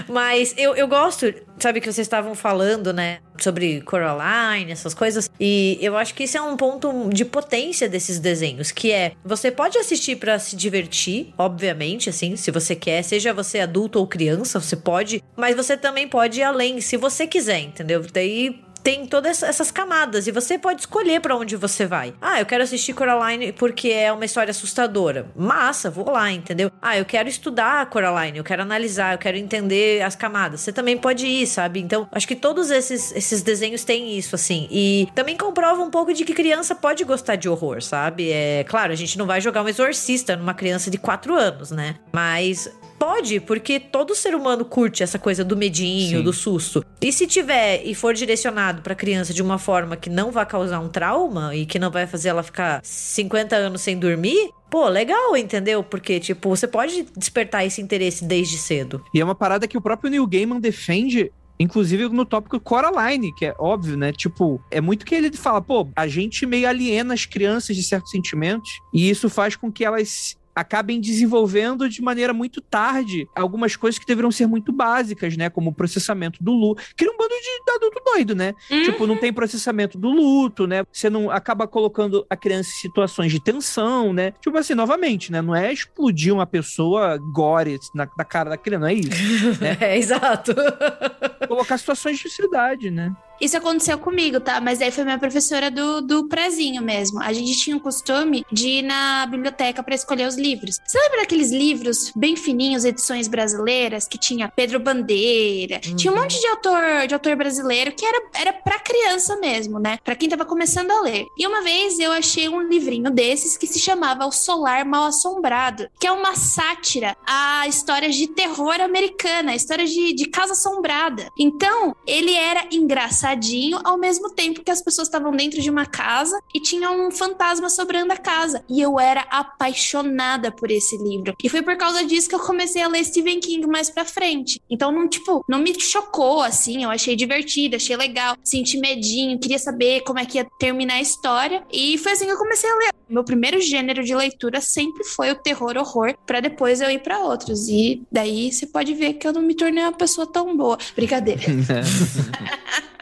Mas eu, eu gosto, sabe, que vocês estavam falando, né? Sobre Coraline, essas coisas. E eu acho que isso é um ponto de potência desses desenhos, que é você pode assistir para se divertir, obviamente, assim, se você quer, seja você adulto ou criança, você pode, mas você também pode ir além, se você quiser, entendeu? Daí tem todas essas camadas e você pode escolher para onde você vai. Ah, eu quero assistir Coraline porque é uma história assustadora. Massa, vou lá, entendeu? Ah, eu quero estudar Coraline, eu quero analisar, eu quero entender as camadas. Você também pode ir, sabe? Então, acho que todos esses, esses desenhos têm isso, assim. E também comprova um pouco de que criança pode gostar de horror, sabe? É claro, a gente não vai jogar um exorcista numa criança de 4 anos, né? Mas Pode, porque todo ser humano curte essa coisa do medinho, Sim. do susto. E se tiver e for direcionado para criança de uma forma que não vai causar um trauma e que não vai fazer ela ficar 50 anos sem dormir, pô, legal, entendeu? Porque, tipo, você pode despertar esse interesse desde cedo. E é uma parada que o próprio Neil Gaiman defende Inclusive no tópico Coraline, que é óbvio, né? Tipo, é muito que ele fala, pô, a gente meio aliena as crianças de certos sentimentos, e isso faz com que elas acabem desenvolvendo de maneira muito tarde algumas coisas que deveriam ser muito básicas, né? Como o processamento do luto. Cria um bando de adulto doido, né? Uhum. Tipo, não tem processamento do luto, né? Você não acaba colocando a criança em situações de tensão, né? Tipo assim, novamente, né? Não é explodir uma pessoa gore na, na cara da criança, não é isso. Né? é, exato. Colocar situações de facilidade, né? Isso aconteceu comigo, tá? Mas aí foi minha professora do, do prezinho mesmo. A gente tinha o costume de ir na biblioteca para escolher os livros. Você lembra daqueles livros bem fininhos, edições brasileiras, que tinha Pedro Bandeira? Uhum. Tinha um monte de autor, de autor brasileiro que era, era pra criança mesmo, né? Pra quem tava começando a ler. E uma vez eu achei um livrinho desses que se chamava O Solar Mal Assombrado, que é uma sátira a histórias de terror americana, histórias de, de casa assombrada. Então, ele era engraçado ao mesmo tempo que as pessoas estavam dentro de uma casa e tinha um fantasma sobrando a casa. E eu era apaixonada por esse livro. E foi por causa disso que eu comecei a ler Stephen King mais pra frente. Então, não, tipo, não me chocou, assim, eu achei divertido, achei legal, senti medinho, queria saber como é que ia terminar a história. E foi assim que eu comecei a ler. Meu primeiro gênero de leitura sempre foi o terror horror, para depois eu ir para outros. E daí você pode ver que eu não me tornei uma pessoa tão boa. Brincadeira.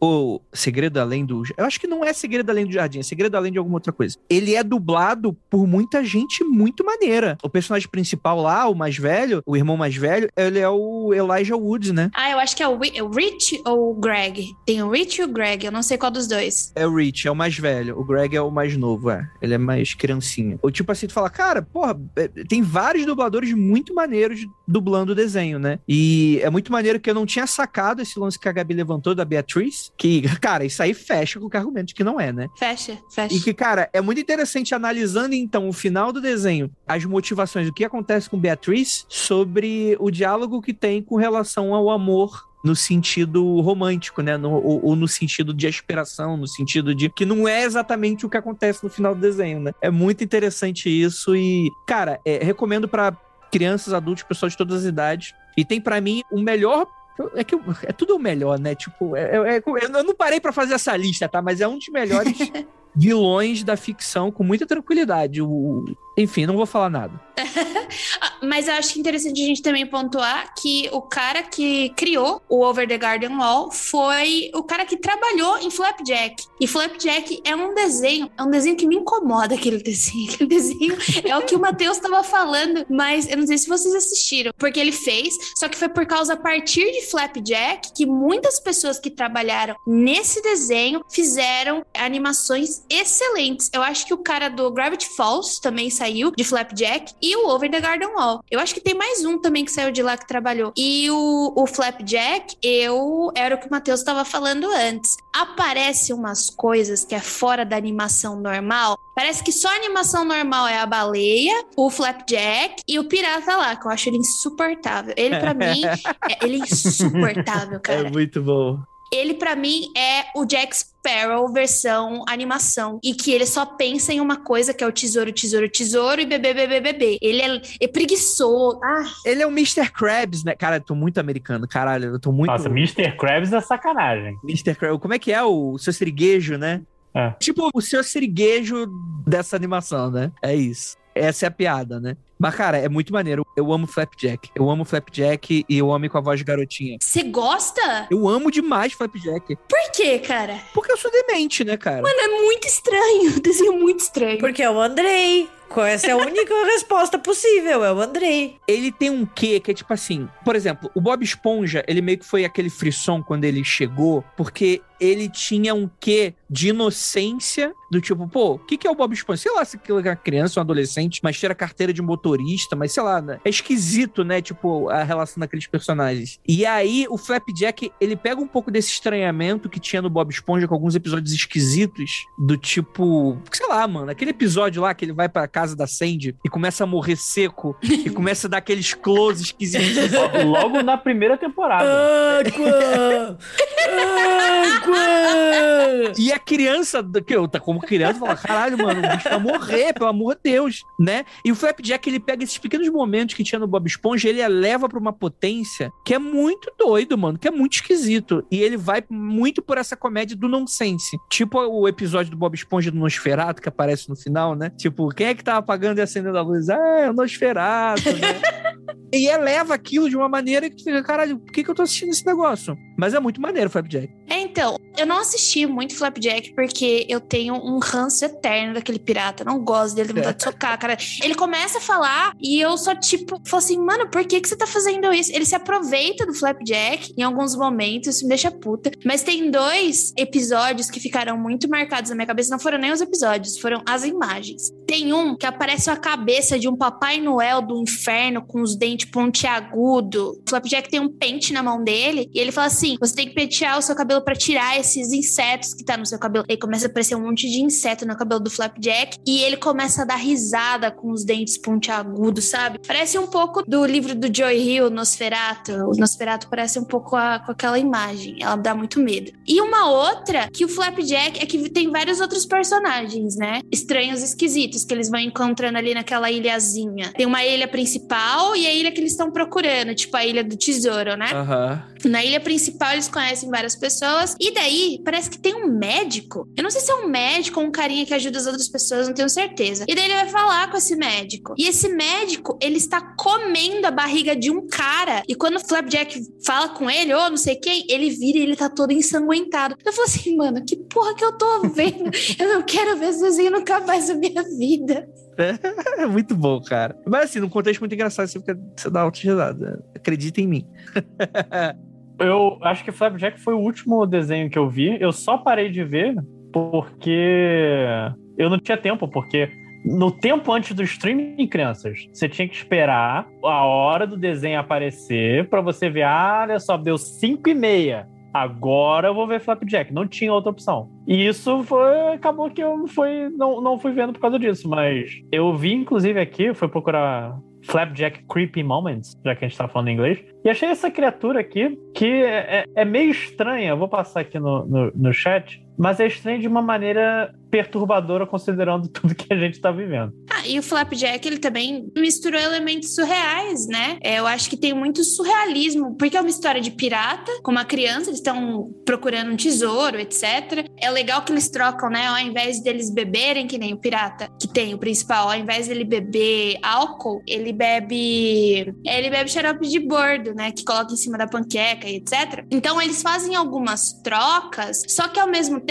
o Segredo Além do. Eu acho que não é Segredo Além do Jardim, é Segredo Além de alguma outra coisa. Ele é dublado por muita gente muito maneira. O personagem principal lá, o mais velho, o irmão mais velho, ele é o Elijah Woods, né? Ah, eu acho que é o, Rich ou o Greg. Tem o Rich e o Greg, eu não sei qual dos dois. É o Rich, é o mais velho. O Greg é o mais novo, é. Ele é mais criancinha. Ou tipo assim, tu fala, cara, porra, é, tem vários dubladores muito maneiros dublando o desenho, né? E é muito maneiro que eu não tinha sacado esse lance que a Gabi levantou da Beatriz que, cara, isso aí fecha com o argumento de que não é, né? Fecha, fecha. E que, cara, é muito interessante analisando então o final do desenho, as motivações, o que acontece com Beatriz sobre o diálogo que tem com relação ao amor no sentido romântico, né? No, ou, ou, no sentido de aspiração, no sentido de que não é exatamente o que acontece no final do desenho, né? É muito interessante isso e, cara, é, recomendo para crianças, adultos, pessoas de todas as idades. E tem para mim o melhor é que é tudo o melhor, né? Tipo, é, é, é eu não parei para fazer essa lista, tá? Mas é um dos melhores vilões da ficção com muita tranquilidade. O, enfim, não vou falar nada. Mas eu acho interessante a gente também pontuar que o cara que criou o Over the Garden Wall foi o cara que trabalhou em Flapjack. E Flapjack é um desenho, é um desenho que me incomoda aquele desenho. Aquele desenho é o que o Matheus estava falando, mas eu não sei se vocês assistiram, porque ele fez, só que foi por causa a partir de Flapjack que muitas pessoas que trabalharam nesse desenho fizeram animações excelentes. Eu acho que o cara do Gravity Falls também saiu de Flapjack e o Over the Garden Wall. Eu acho que tem mais um também que saiu de lá que trabalhou. E o, o Flapjack, eu era o que o Matheus estava falando antes. Aparece umas coisas que é fora da animação normal. Parece que só a animação normal é a baleia, o Flapjack e o pirata lá, que eu acho ele insuportável. Ele, para mim, é, ele é insuportável, é cara. É muito bom ele para mim é o Jack Sparrow versão animação e que ele só pensa em uma coisa que é o tesouro, tesouro, tesouro e bebê, bebê, bebê. Ele é, é preguiçoso. Ah. Ele é o Mr. Krabs, né? Cara, eu tô muito americano, caralho, eu tô muito Nossa, Mr. Krabs é sacanagem. Mr. Krabs, como é que é o seu siriguejo, né? É. Tipo o seu siriguejo dessa animação, né? É isso. Essa é a piada, né? Mas, cara, é muito maneiro. Eu amo Flapjack. Eu amo Flapjack e eu amo com a voz de garotinha. Você gosta? Eu amo demais Flapjack. Por quê, cara? Porque eu sou demente, né, cara? Mano, é muito estranho. O desenho é muito estranho. Porque é o Andrei. Essa é a única resposta possível, é o Andrei. Ele tem um quê que é tipo assim, por exemplo, o Bob Esponja, ele meio que foi aquele frisson quando ele chegou, porque ele tinha um quê de inocência do tipo, pô, o que, que é o Bob Esponja? Sei lá se aquilo é uma criança, um adolescente, mas tira carteira de motorista, mas sei lá, né? É esquisito, né? Tipo, a relação daqueles personagens. E aí, o Flapjack, ele pega um pouco desse estranhamento que tinha no Bob Esponja com alguns episódios esquisitos, do tipo, sei lá, mano, aquele episódio lá que ele vai pra casa da Sandy e começa a morrer seco e começa a dar aqueles close esquisitos. Logo na primeira temporada. Água! E a criança, que eu tá como criança, fala: caralho, mano, o bicho vai morrer, pelo amor de Deus, né? E o Flapjack, ele pega esses pequenos momentos que tinha no Bob Esponja, ele eleva pra uma potência que é muito doido, mano, que é muito esquisito. E ele vai muito por essa comédia do nonsense. Tipo o episódio do Bob Esponja do Nosferatu, que aparece no final, né? Tipo, quem é que tá apagando e acendendo a luz? Ah, é o Nosferatu, né? e eleva aquilo de uma maneira que tu fica, caralho, por que, que eu tô assistindo esse negócio? Mas é muito maneiro o Flapjack. É, então, eu não assisti muito Flapjack porque eu tenho um ranço eterno daquele pirata. Eu não gosto dele, vontade de socar, cara. Ele começa a falar e eu só, tipo, falo assim, mano, por que, que você tá fazendo isso? Ele se aproveita do Flapjack em alguns momentos, isso me deixa puta. Mas tem dois episódios que ficaram muito marcados na minha cabeça. Não foram nem os episódios, foram as imagens. Tem um que aparece a cabeça de um Papai Noel do inferno com os dentes pontiagudos. O Flapjack tem um pente na mão dele e ele fala assim: você tem que pentear o seu cabelo para tirar esses insetos que tá no seu cabelo. Aí começa a aparecer um monte de inseto no cabelo do Flapjack e ele começa a dar risada com os dentes pontiagudos, sabe? Parece um pouco do livro do Joy Hill, Nosferatu. O Nosferatu parece um pouco a, com aquela imagem. Ela dá muito medo. E uma outra que o Flapjack é que tem vários outros personagens, né? Estranhos, esquisitos que eles vão encontrando ali naquela ilhazinha. Tem uma ilha principal e a ilha que eles estão procurando, tipo a ilha do tesouro, né? Aham. Na ilha principal, eles conhecem várias pessoas. E daí, parece que tem um médico. Eu não sei se é um médico ou um carinha que ajuda as outras pessoas, não tenho certeza. E daí ele vai falar com esse médico. E esse médico, ele está comendo a barriga de um cara. E quando o Flapjack fala com ele, ou não sei quem, ele vira e ele tá todo ensanguentado. Eu falo assim, mano, que porra que eu tô vendo? eu não quero ver esse desenho nunca mais na minha vida. É muito bom, cara. Mas assim, num contexto muito engraçado, você, fica, você dá alta risada. Acredita em mim. Eu acho que Flapjack foi o último desenho que eu vi. Eu só parei de ver porque eu não tinha tempo, porque no tempo antes do streaming, crianças, você tinha que esperar a hora do desenho aparecer pra você ver, ah, olha só, deu 5 e meia. Agora eu vou ver Flapjack. Não tinha outra opção. E isso foi. Acabou que eu não, não fui vendo por causa disso. Mas eu vi, inclusive, aqui, fui procurar Flapjack Creepy Moments, já que a gente tá falando em inglês. E achei essa criatura aqui que é, é- é meio estranha. Eu vou passar aqui no, no, no chat. Mas é estranha de uma maneira perturbadora, considerando tudo que a gente tá vivendo. Ah, e o Flapjack, ele também misturou elementos surreais, né? É, eu acho que tem muito surrealismo, porque é uma história de pirata, com uma criança, eles estão procurando um tesouro, etc. É legal que eles trocam, né? Ao invés deles beberem, que nem o pirata, que tem o principal, ao invés dele beber álcool, ele bebe. Ele bebe xarope de bordo, né? Que coloca em cima da panqueca e etc. Então eles fazem algumas trocas, só que ao mesmo tempo,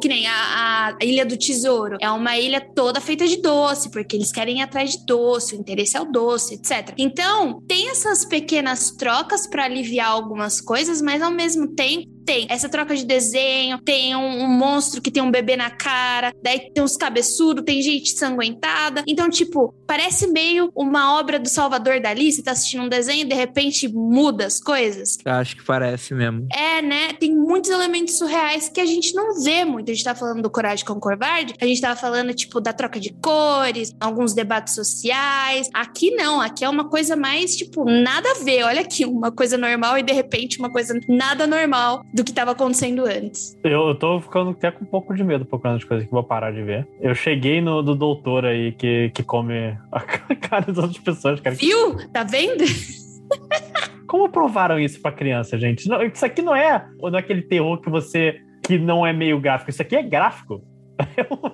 que nem a, a Ilha do Tesouro, é uma ilha toda feita de doce, porque eles querem ir atrás de doce, o interesse é o doce, etc. Então, tem essas pequenas trocas para aliviar algumas coisas, mas ao mesmo tempo tem essa troca de desenho, tem um, um monstro que tem um bebê na cara, daí tem uns cabeçudos, tem gente sanguentada. Então, tipo, parece meio uma obra do Salvador Dali. Você tá assistindo um desenho e de repente muda as coisas. Acho que parece mesmo. É, né? Tem muitos elementos surreais que a gente não vê muito. A gente tá falando do Coragem com o Covarde, a gente tava falando, tipo, da troca de cores, alguns debates sociais. Aqui não, aqui é uma coisa mais, tipo, nada a ver. Olha aqui, uma coisa normal e de repente uma coisa nada normal do que tava acontecendo antes. Eu, tô ficando até com um pouco de medo por causa das coisas que vou parar de ver. Eu cheguei no do doutor aí que, que come a cara das outras pessoas, cara. Viu? Tá vendo? Como provaram isso pra criança, gente? Não, isso aqui não é, não é aquele terror que você. que não é meio gráfico. Isso aqui é gráfico.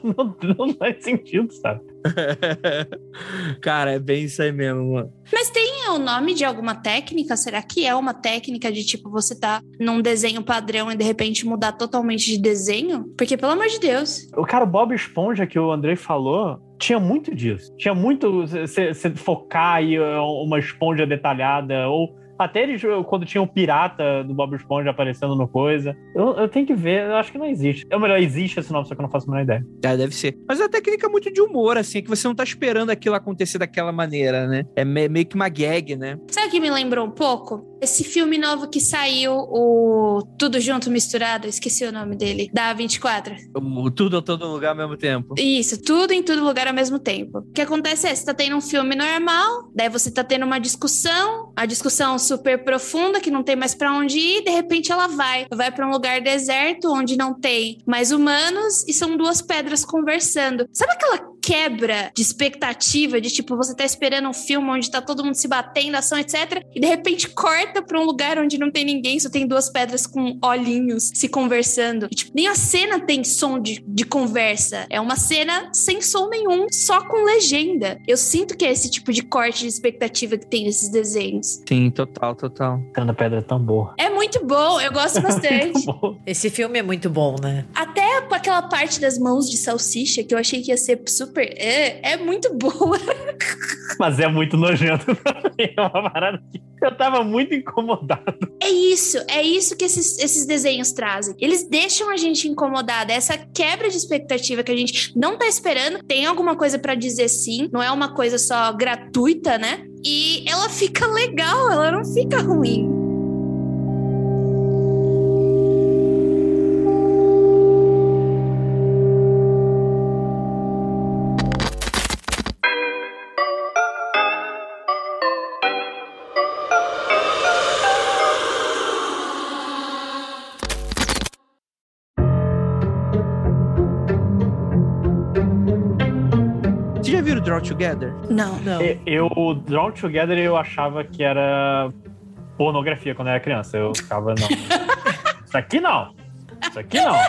Não, não faz sentido, sabe? Cara, é bem isso aí mesmo, mano. Mas tem o nome de alguma técnica? Será que é uma técnica de tipo você tá num desenho padrão e de repente mudar totalmente de desenho? Porque, pelo amor de Deus. O cara, o Bob Esponja que o Andrei falou, tinha muito disso. Tinha muito você focar em uma esponja detalhada ou até eles, quando tinha o pirata do Bob Esponja aparecendo no coisa. Eu, eu tenho que ver, eu acho que não existe. Ou melhor, existe esse nome, só que eu não faço a menor ideia. Ah, deve ser. Mas é uma técnica muito de humor, assim, que você não tá esperando aquilo acontecer daquela maneira, né? É me- meio que uma gag, né? Sabe o que me lembrou um pouco? Esse filme novo que saiu, o Tudo Junto Misturado, esqueci o nome dele, da 24. O, tudo a todo lugar ao mesmo tempo. Isso, tudo em todo lugar ao mesmo tempo. O que acontece é, você tá tendo um filme normal, daí você tá tendo uma discussão, a discussão super profunda, que não tem mais pra onde ir, de repente ela vai. Vai pra um lugar deserto, onde não tem mais humanos, e são duas pedras conversando. Sabe aquela quebra de expectativa, de tipo, você tá esperando um filme onde tá todo mundo se batendo, ação, etc. E de repente corta pra um lugar onde não tem ninguém, só tem duas pedras com olhinhos se conversando. E, tipo, nem a cena tem som de, de conversa. É uma cena sem som nenhum, só com legenda. Eu sinto que é esse tipo de corte de expectativa que tem nesses desenhos. Sim, total, total. Tendo pedra é tão boa. É muito bom, eu gosto bastante. Tão boa. Esse filme é muito bom, né? Até aquela parte das mãos de salsicha que eu achei que ia ser super. É, é muito boa. Mas é muito nojento também. É uma parada que eu tava muito incomodado. É isso, é isso que esses, esses desenhos trazem. Eles deixam a gente incomodada, essa quebra de expectativa que a gente não tá esperando. Tem alguma coisa pra dizer sim, não é uma coisa só gratuita, né? E ela fica legal, ela não fica ruim. Together? Não. Não. Eu, o Drawn Together, eu achava que era pornografia quando eu era criança. Eu ficava, não. Isso aqui não. Isso aqui não.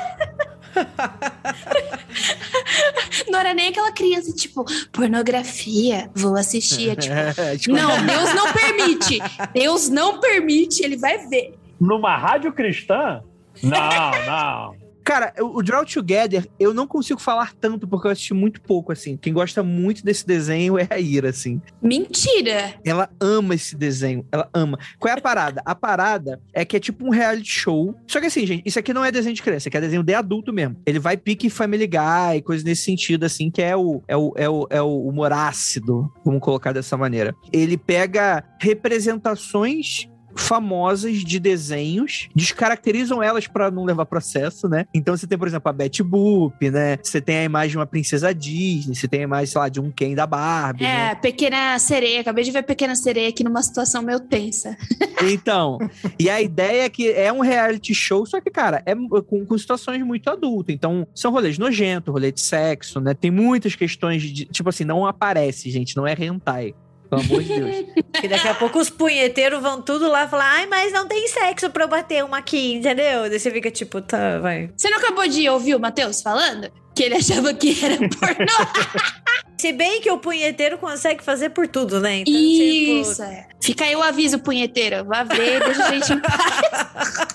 Não era nem aquela criança, tipo, pornografia, vou assistir. É tipo, É, tipo, não, Deus não permite. Deus não permite, ele vai ver. Numa rádio cristã? Não, não. Cara, o Draw Together, eu não consigo falar tanto porque eu assisti muito pouco, assim. Quem gosta muito desse desenho é a Ira, assim. Mentira. Ela ama esse desenho, ela ama. Qual é a parada? A parada é que é tipo um reality show. Só que assim, gente, isso aqui não é desenho de criança, isso aqui é desenho de adulto mesmo. Ele vai pique Family Guy, coisa nesse sentido, assim, que é o, é o, é o, é o humor ácido, vamos colocar dessa maneira. Ele pega representações famosas de desenhos, descaracterizam elas pra não levar processo, né? Então você tem, por exemplo, a Betty Boop, né? Você tem a imagem de uma princesa Disney, você tem a imagem, sei lá, de um Ken da Barbie, né? É, Pequena Sereia. Acabei de ver Pequena Sereia aqui numa situação meio tensa. Então, e a ideia é que é um reality show, só que, cara, é com, com situações muito adultas. Então, são rolês nojentos, rolê de sexo, né? Tem muitas questões de. Tipo assim, não aparece, gente, não é hentai. Pelo amor de Deus. Que daqui a pouco os punheteiros vão tudo lá falar, ai, mas não tem sexo pra eu bater uma aqui, entendeu? Daí você fica tipo, tá, vai. Você não acabou de ouvir o Matheus falando? Que ele achava que era pornô. Se bem que o punheteiro consegue fazer por tudo, né? Então, Isso, tipo. é. Fica aí o aviso, punheteiro. Vá ver, deixa a gente em paz.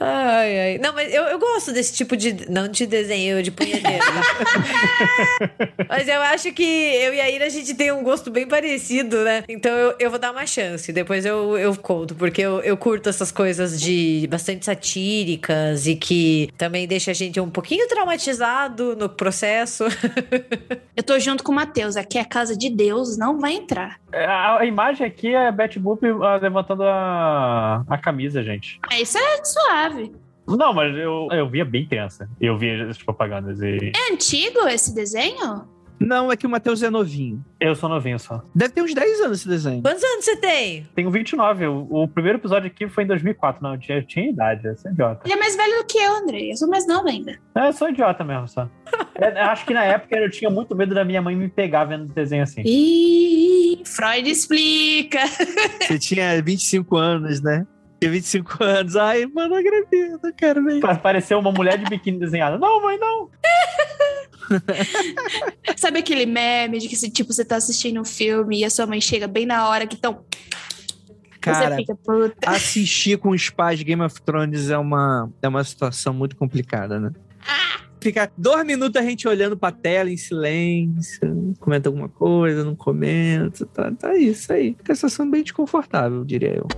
Ai, ai. Não, mas eu, eu gosto desse tipo de. Não de desenho, de punheteiro. mas eu acho que eu e a Ira a gente tem um gosto bem parecido, né? Então eu, eu vou dar uma chance. Depois eu, eu conto, porque eu, eu curto essas coisas de bastante satíricas e que também deixa a gente um pouquinho traumatizado no processo. Eu tô junto com o Matheus. Aqui é a casa de Deus, não vai entrar. É, A, a imagem aqui é a Betty Boop ah, levantando a, a camisa, gente. Ah, Isso é suave. Não, mas eu, eu via bem criança. Eu via as propagandas e. É antigo esse desenho? Não, é que o Matheus é novinho. Eu sou novinho só. Deve ter uns 10 anos esse desenho. Quantos anos você tem? Tenho 29. O, o primeiro episódio aqui foi em 2004. Não, eu tinha, eu tinha idade. Eu sou idiota. Ele é mais velho do que eu, André. Eu sou mais nova ainda. É, eu sou idiota mesmo só. É, acho que na época eu tinha muito medo da minha mãe me pegar vendo desenho assim. Ih, Freud explica. Você tinha 25 anos, né? Tinha 25 anos. Ai, mano, eu acredito, cara, velho. Pareceu uma mulher de biquíni desenhada. Não, mãe, não. Sabe aquele meme de que, tipo, você tá assistindo um filme e a sua mãe chega bem na hora que estão. Cara, você fica, puta. assistir com os pais de Game of Thrones é uma, é uma situação muito complicada, né? Fica dois minutos a gente olhando pra tela em silêncio, comenta alguma coisa, não comenta, tá, tá isso aí. Fica situação bem desconfortável, diria eu.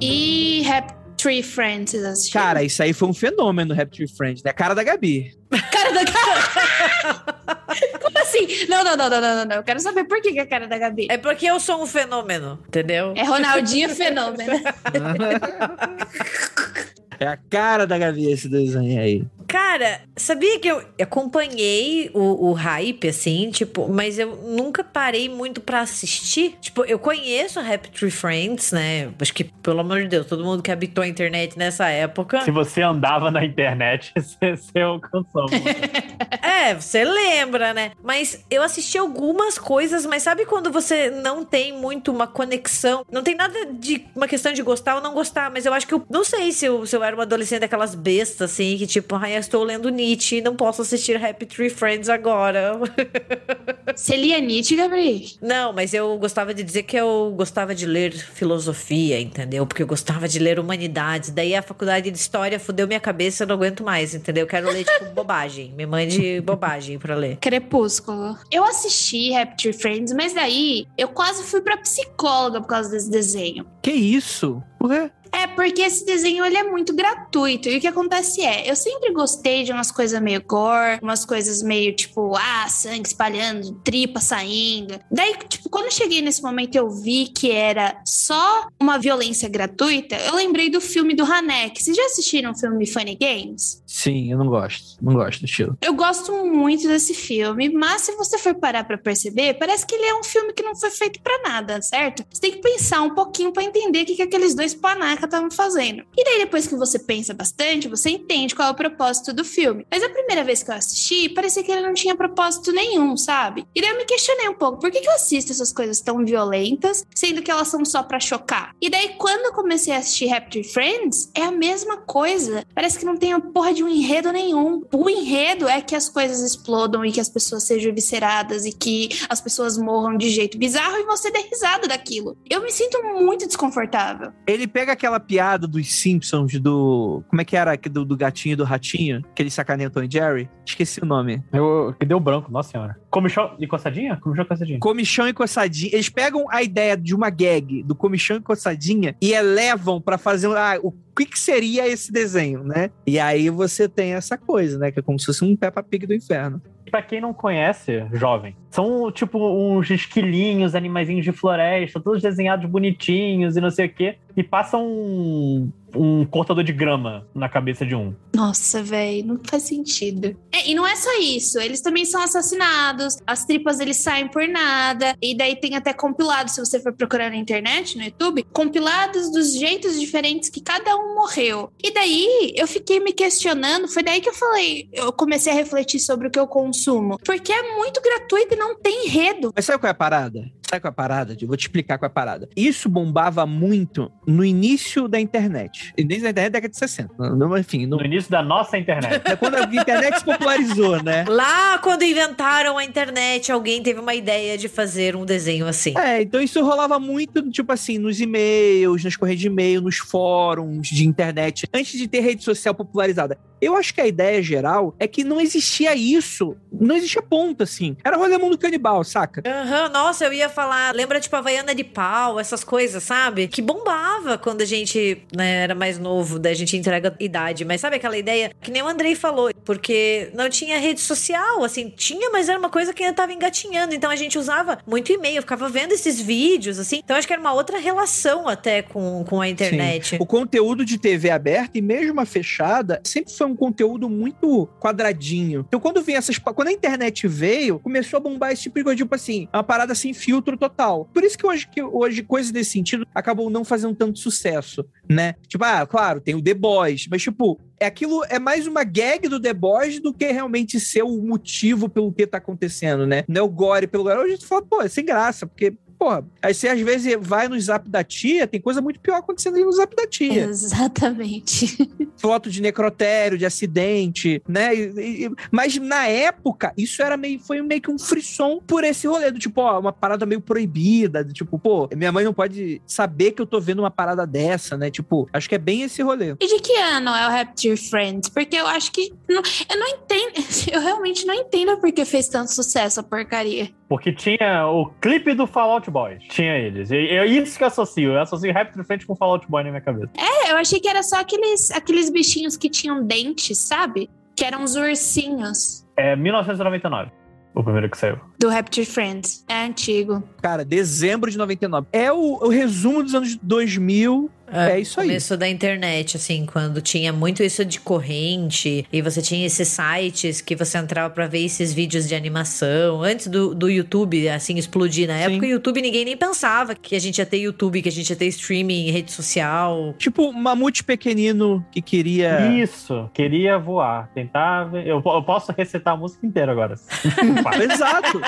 E Rap Tree Friends, assistiram? Cara, isso aí foi um fenômeno, Rap Tree Friends, né? A cara da Gabi. cara da cara. Como assim? Não, não, não, não, não, não, não. Eu quero saber por que, que é a cara da Gabi. É porque eu sou um fenômeno, entendeu? É Ronaldinho Fenômeno. É a cara da Gabi esse desenho aí. Cara, sabia que eu acompanhei o, o hype, assim, tipo, mas eu nunca parei muito pra assistir. Tipo, eu conheço a Happy Tree Friends, né? Acho que, pelo amor de Deus, todo mundo que habitou a internet nessa época. Se você andava na internet, você, você alcançou. É, você lembra, né? Mas eu assisti algumas coisas, mas sabe quando você não tem muito uma conexão? Não tem nada de uma questão de gostar ou não gostar, mas eu acho que eu não sei se eu, se eu era uma adolescente daquelas bestas, assim, que tipo, ai, eu estou lendo Nietzsche e não posso assistir Happy Tree Friends agora. Você lia Nietzsche, Gabriel? Não, mas eu gostava de dizer que eu gostava de ler filosofia, entendeu? Porque eu gostava de ler humanidades. Daí a faculdade de história fudeu minha cabeça, eu não aguento mais, entendeu? Eu quero ler, tipo, bobagem. Me mande bobagem pra ler. Crepúsculo. Eu assisti Happy Tree Friends, mas daí eu quase fui pra psicóloga por causa desse desenho. Que isso? Por quê? É, porque esse desenho ele é muito gratuito. E o que acontece é, eu sempre gostei de umas coisas meio gore, umas coisas meio tipo, ah, sangue espalhando, tripa saindo. Daí, tipo, quando eu cheguei nesse momento eu vi que era só uma violência gratuita, eu lembrei do filme do Hanek. Vocês já assistiram o filme Funny Games? Sim, eu não gosto. Não gosto do estilo. Eu gosto muito desse filme, mas se você for parar pra perceber, parece que ele é um filme que não foi feito pra nada, certo? Você tem que pensar um pouquinho pra entender o que, que aqueles dois panacas estavam fazendo. E daí, depois que você pensa bastante, você entende qual é o propósito do filme. Mas a primeira vez que eu assisti, parecia que ele não tinha propósito nenhum, sabe? E daí eu me questionei um pouco, por que, que eu assisto essas coisas tão violentas, sendo que elas são só pra chocar? E daí, quando eu comecei a assistir Happy Friends, é a mesma coisa. Parece que não tem a porra de um enredo nenhum. O enredo é que as coisas explodam e que as pessoas sejam evisceradas e que as pessoas morram de jeito bizarro e você dê risada daquilo. Eu me sinto muito desconfortável. Ele pega aquela piada dos Simpsons, do. Como é que era? Do, do gatinho e do ratinho? Que eles sacaneiam Tom e Jerry? Esqueci o nome. Eu, que deu branco, nossa senhora. Comichão e coçadinha? Comichão e coçadinha. Comichão e coçadinha. Eles pegam a ideia de uma gag do comichão e coçadinha e elevam pra fazer. Ah, o que, que seria esse desenho, né? E aí você tem essa coisa, né? Que é como se fosse um Peppa Pig do inferno. Pra quem não conhece, jovem, são tipo uns esquilinhos, animaizinhos de floresta, todos desenhados bonitinhos e não sei o quê, e passam um, um cortador de grama na cabeça de um. Nossa, velho, não faz sentido. É, e não é só isso, eles também são assassinados, as tripas eles saem por nada, e daí tem até compilados, se você for procurar na internet, no YouTube, compilados dos jeitos diferentes que cada um morreu. E daí eu fiquei me questionando, foi daí que eu falei, eu comecei a refletir sobre o que eu consumo, porque é muito gratuito e não tem enredo. Mas sabe qual é a parada? Sabe qual é a parada? Eu vou te explicar qual é a parada. Isso bombava muito no início da internet. Início da internet, década de 60. No- Enfim, no- No início da nossa internet. é quando a internet se popularizou, né? Lá, quando inventaram a internet, alguém teve uma ideia de fazer um desenho assim. É, então isso rolava muito, tipo assim, nos e-mails, nas correios de e-mail, nos fóruns de internet, antes de ter rede social popularizada. Eu acho que a ideia geral é que não existia isso, não existia ponto, assim. Era rolê mundo canibal, saca? Aham, nossa, eu ia falar, lembra tipo Havaiana de pau, essas coisas, sabe? Que bombava quando a gente né, era mais novo, daí a gente entrega idade. Mas sabe aquela ideia que nem o Andrei falou, porque não tinha rede social, assim, tinha, mas era uma coisa que ainda tava engatinhando. Então a gente usava muito e-mail, ficava vendo esses vídeos, assim. Então acho que era uma outra relação até com, com a internet. O conteúdo de TV aberta e mesmo a fechada sempre foi um conteúdo muito quadradinho. Então, quando vem essas. Quando a internet veio, começou a bombar esse tipo de coisa, tipo assim, uma parada sem filtro total. Por isso que hoje, que hoje coisas desse sentido acabou não fazendo tanto sucesso, né? Tipo, ah, claro, tem o The Boys, mas, tipo, é aquilo é mais uma gag do The Boys do que realmente ser o motivo pelo que tá acontecendo, né? Não é o gore pelo gore. Hoje tu fala, pô, é sem graça, porque. Porra, aí você às vezes vai no zap da tia, tem coisa muito pior acontecendo aí no zap da tia. Exatamente. Foto de necrotério, de acidente, né? E- e- mas na época, isso era meio, foi meio que um frisson por esse rolê do tipo, ó, uma parada meio proibida, do tipo, pô, minha mãe não pode saber que eu tô vendo uma parada dessa, né? Tipo, acho que é bem esse rolê. E de que ano é o Rapture Friends? Porque eu acho que. não- eu não entendo. Eu realmente não entendo por que fez tanto sucesso a porcaria. Porque tinha o clipe do Fallout Boy. Tinha eles. E é isso que eu associo. Eu associo Raptor Friends com Fallout Boy na minha cabeça. É, eu achei que era só aqueles, aqueles bichinhos que tinham dentes, sabe? Que eram os ursinhos É 1999. O primeiro que saiu. do Rapture Friends. É antigo. Cara, dezembro de 99. É o, o resumo dos anos 2000. É isso aí. Começo da internet, assim, quando tinha muito isso de corrente e você tinha esses sites que você entrava pra ver esses vídeos de animação. Antes do, do YouTube, assim, explodir. Na época, o YouTube ninguém nem pensava que a gente ia ter YouTube, que a gente ia ter streaming, rede social. Tipo, um mamute pequenino que queria. Isso. Queria voar. Tentar. ver- Eu, eu posso recitar a música inteira agora. Exato.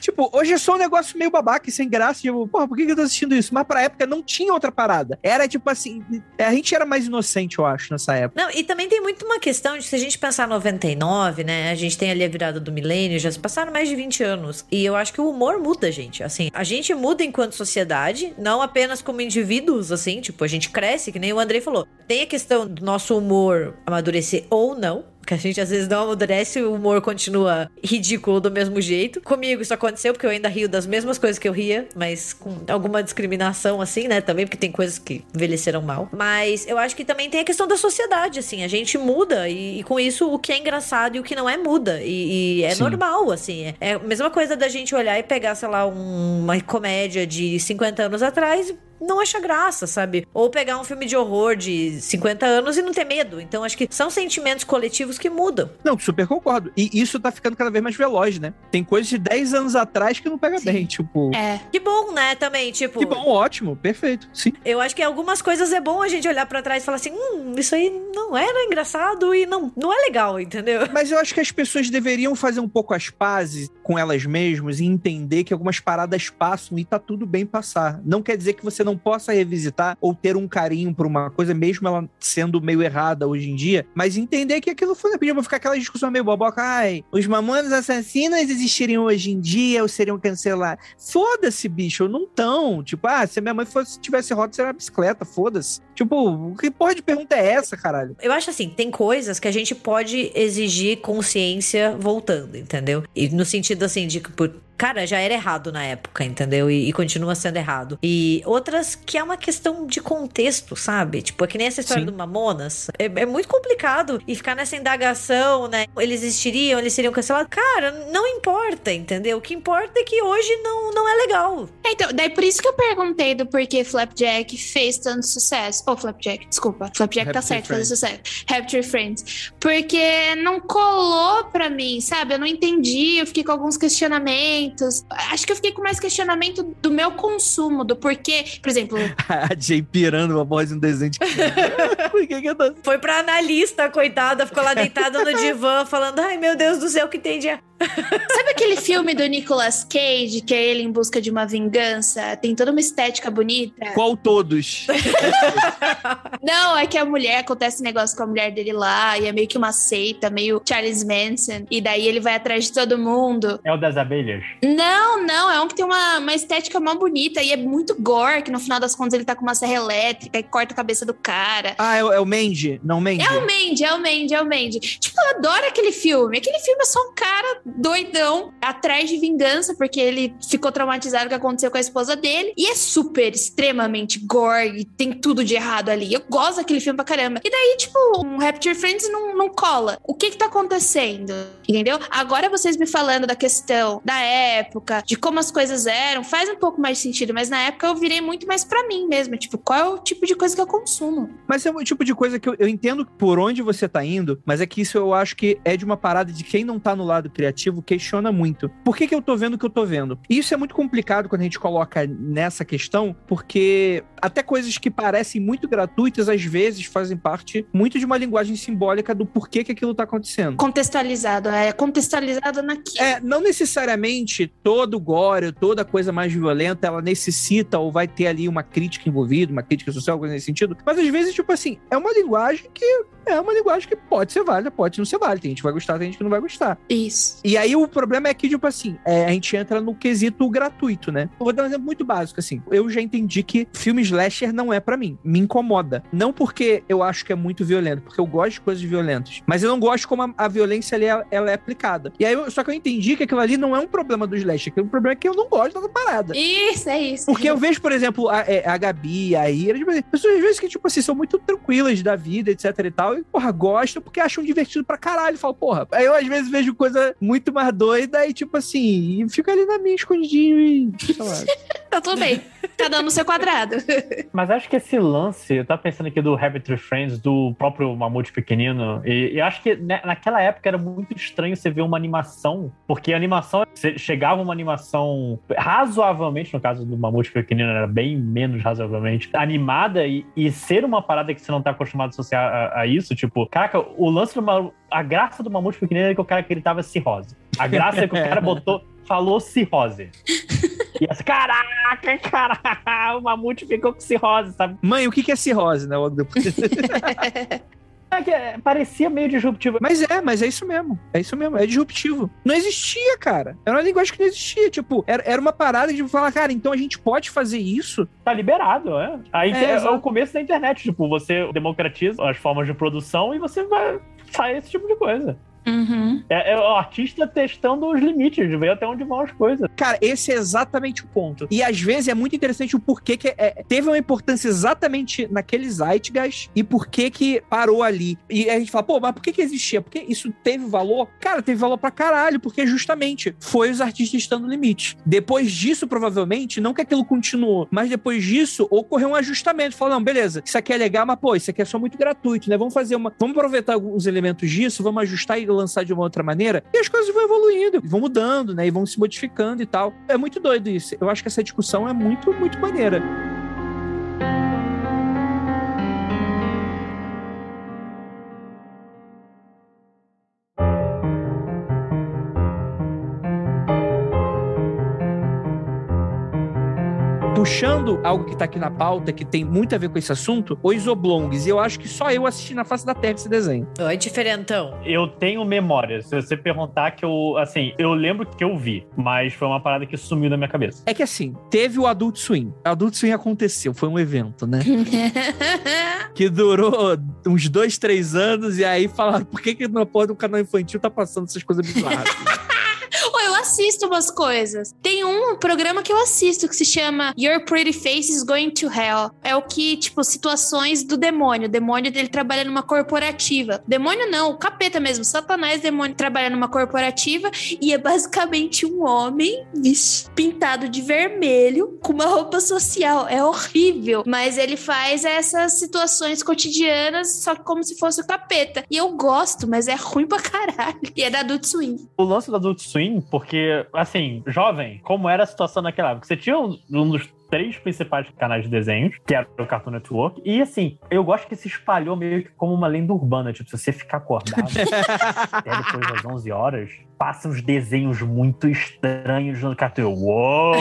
tipo, hoje é só um negócio meio babaca e sem graça. Tipo, porra, por que que eu tô assistindo isso? Mas pra época não tinha outra parada. Era tipo assim. A gente era mais inocente, eu acho, nessa época. Não, e também tem muito uma questão de se a gente pensar 99, né? A gente tem ali a virada do milênio, já se passaram mais de 20 anos. E eu acho que o humor muda, gente. Assim, a gente muda enquanto sociedade, não apenas como indivíduos, assim, tipo, a gente cresce, que nem o Andrei falou. Tem a questão do nosso humor amadurecer ou não. Que a gente às vezes não amadurece e o humor continua ridículo do mesmo jeito. Comigo isso aconteceu porque eu ainda rio das mesmas coisas que eu ria, mas com alguma discriminação assim, né? Também porque tem coisas que envelheceram mal. Mas eu acho que também tem a questão da sociedade, assim. A gente muda e, e com isso o que é engraçado e o que não é muda. E, e é Sim. normal, assim. É, é a mesma coisa da gente olhar e pegar, sei lá, um- uma comédia de 50 anos atrás não acha graça, sabe? Ou pegar um filme de horror de 50 anos e não ter medo. Então acho que são sentimentos coletivos que mudam. Não, super concordo. E isso tá ficando cada vez mais veloz, né? Tem coisas de 10 anos atrás que não pega Sim. bem. Tipo. É. Que bom, né? Também, tipo. Que bom, ótimo, perfeito. Sim. Eu acho que algumas coisas é bom a gente olhar pra trás e falar assim: hum, isso aí não era engraçado e não, não é legal, entendeu? Mas eu acho que as pessoas deveriam fazer um pouco as pazes com elas mesmas e entender que algumas paradas passam e tá tudo bem passar. Não quer dizer que você não possa revisitar ou ter um carinho por uma coisa, mesmo ela sendo meio errada hoje em dia, mas entender que aquilo foi. Podia ficar aquela discussão meio boboca. Ai, os mamonas assassinas existiriam hoje em dia ou seriam cancelados? Foda-se, bicho, não tão. Tipo, ah, se a minha mãe fosse, tivesse roda, seria uma bicicleta, foda-se. Tipo, que porra de pergunta é essa, caralho? Eu acho assim, tem coisas que a gente pode exigir consciência voltando, entendeu? E no sentido assim de que, por- cara, já era errado na época, entendeu? E, e continua sendo errado. E outras que é uma questão de contexto, sabe? Tipo, é que nem essa história Sim. do Mamonas. É, é muito complicado e ficar nessa indagação, né? Eles existiriam, eles seriam cancelados. Cara, não importa, entendeu? O que importa é que hoje não, não é legal. É, Então, daí por isso que eu perguntei do porquê Flapjack fez tanto sucesso. Ou Flapjack, desculpa. Flapjack tá Rapture certo fazer sucesso. Rapture Friends. Porque não colou pra mim, sabe? Eu não entendi, eu fiquei com alguns questionamentos. Acho que eu fiquei com mais questionamento do meu consumo, do porquê. Por exemplo, A Jay pirando uma voz no desenho de Por que que eu tô... Foi pra analista, coitada, ficou lá deitada no divã falando: ai meu Deus do céu, que tem de. Sabe aquele filme do Nicolas Cage, que é ele em busca de uma vingança? Tem toda uma estética bonita. Qual todos? Não, é que a mulher, acontece um negócio com a mulher dele lá, e é meio que uma seita, meio Charles Manson, e daí ele vai atrás de todo mundo. É o das abelhas. Não, não, é um que tem uma, uma estética mó bonita, e é muito gore, que no final das contas ele tá com uma serra elétrica e corta a cabeça do cara. Ah, é, o- é o Mandy? Não, Mandy. É o Mandy, é o Mandy, é o Mandy. Tipo, eu adoro aquele filme. Aquele filme é só um cara doidão atrás de vingança, porque ele ficou traumatizado com o que aconteceu com a esposa dele. E é super, extremamente gore, tem tudo de errado ali. Eu gosto daquele filme pra caramba. E daí, tipo, um Rapture Friends não, não cola. O que que tá acontecendo? Entendeu? Agora vocês me falando da questão da época, de como as coisas eram, faz um pouco mais de sentido. Mas na época eu virei muito mais pra mim mesmo. Tipo, qual é o tipo de coisa que eu consumo? Mas é um tipo de coisa que eu, eu entendo por onde você tá indo, mas é que isso eu acho que é de uma parada de quem não tá no lado criativo questiona muito. Por que, que eu tô vendo o que eu tô vendo? E isso é muito complicado quando a gente coloca nessa questão, porque Até coisas que parecem muito gratuitas, às vezes fazem parte muito de uma linguagem simbólica do porquê que aquilo tá acontecendo. Contextualizado, é contextualizado naquilo. É, não necessariamente todo gore, toda coisa mais violenta, ela necessita ou vai ter ali uma crítica envolvida, uma crítica social, coisa nesse sentido. Mas às vezes, tipo assim, é uma linguagem que é uma linguagem que pode ser válida, pode não ser válida. Tem gente que vai gostar, tem gente que não vai gostar. Isso. E aí o problema é que, tipo assim, é, a gente entra no quesito gratuito, né? Eu vou dar um exemplo muito básico, assim. Eu já entendi que filme slasher não é para mim. Me incomoda. Não porque eu acho que é muito violento, porque eu gosto de coisas violentas. Mas eu não gosto como a, a violência ali, ela, ela é aplicada. E aí, eu, só que eu entendi que aquilo ali não é um problema do slasher, que o problema é que eu não gosto da parada. Isso, é isso. Porque eu vejo, por exemplo, a, é, a Gabi, a Ira, tipo, pessoas às vezes que, tipo assim, são muito tranquilas da vida, etc e tal, e, porra, gostam porque acham divertido pra caralho. Falo, porra. Aí eu às vezes vejo coisa muito mais doida e, tipo assim, e fica ali na minha escondidinho e. sei lá. Tá tudo bem. Tá dando o seu quadrado. Mas acho que esse lance, eu tava pensando aqui do Rabbit Friends, do próprio Mamute Pequenino, e, e acho que né, naquela época era muito estranho você ver uma animação, porque a animação, você- chegava uma animação razoavelmente, no caso do Mamute Pequenino era bem menos razoavelmente, animada e, e ser uma parada que você não tá acostumado a associar a, a isso, tipo, caraca, o lance do Ma- a graça do Mamute Pequenino é que o cara gritava cirrose. A graça é que o cara botou, falou cirrose. E assim, caraca, caraca, o mamute ficou com cirrose, sabe? Mãe, o que que é cirrose, né? É que, é, parecia meio disruptivo. Mas é, mas é isso mesmo. É isso mesmo, é disruptivo. Não existia, cara. Era uma linguagem que não existia. Tipo, era, era uma parada de falar, cara, então a gente pode fazer isso? Tá liberado, é. Aí É, é, é o começo da internet. Tipo, você democratiza as formas de produção e você vai faz esse tipo de coisa. Uhum. É, é o artista testando os limites, de ver até onde vão as coisas. Cara, esse é exatamente o ponto. E às vezes é muito interessante o porquê que é- teve uma importância exatamente naquele Zeitgeist e por que parou ali. E a gente fala, pô, mas por que que existia? Porque isso teve valor? Cara, teve valor pra caralho, porque justamente foi os artistas estando no limite. Depois disso, provavelmente, não que aquilo continuou, mas depois disso, ocorreu um ajustamento. Falou, não, beleza, isso aqui é legal, mas pô, isso aqui é só muito gratuito, né? Vamos fazer uma... Vamos aproveitar alguns elementos disso, vamos ajustar e lançar de uma outra maneira. E as coisas vão evoluindo, vão mudando, né? E vão se modificando e tal. É muito doido isso. Eu acho que essa discussão é muito, muito maneira. Puxando algo que tá aqui na pauta, que tem muito a ver com esse assunto, os oblongs. E eu acho que só eu assisti na face da terra esse desenho. Oi, diferentão. Eu tenho memória. Se você perguntar que eu, assim, eu lembro que eu vi, mas foi uma parada que sumiu da minha cabeça. É que assim, teve o Adult Swim. O Adult Swim aconteceu, foi um evento, né? que durou uns dois, três anos, e aí falaram, por que, que na porra do canal infantil tá passando essas coisas bizarras? Ou eu assisto umas coisas. Tem um programa que eu assisto que se chama Your Pretty Face is Going to Hell. É o que, tipo, situações do demônio. O demônio dele trabalha numa corporativa. Demônio não, o capeta mesmo. Satanás demônio trabalha numa corporativa e é basicamente um homem pintado de vermelho com uma roupa social. É horrível. Mas ele faz essas situações cotidianas só que como se fosse o capeta. E eu gosto, mas é ruim pra caralho. E é da Adult Swim. O lance do Adult Swim, porque, assim, jovem, como era a situação naquela época? Você tinha um, um dos três principais canais de desenhos, que era o Cartoon Network, e assim, eu gosto que se espalhou meio que como uma lenda urbana, tipo, se você ficar acordado até depois das 11 horas, passam uns desenhos muito estranhos no Cartoon. Uou!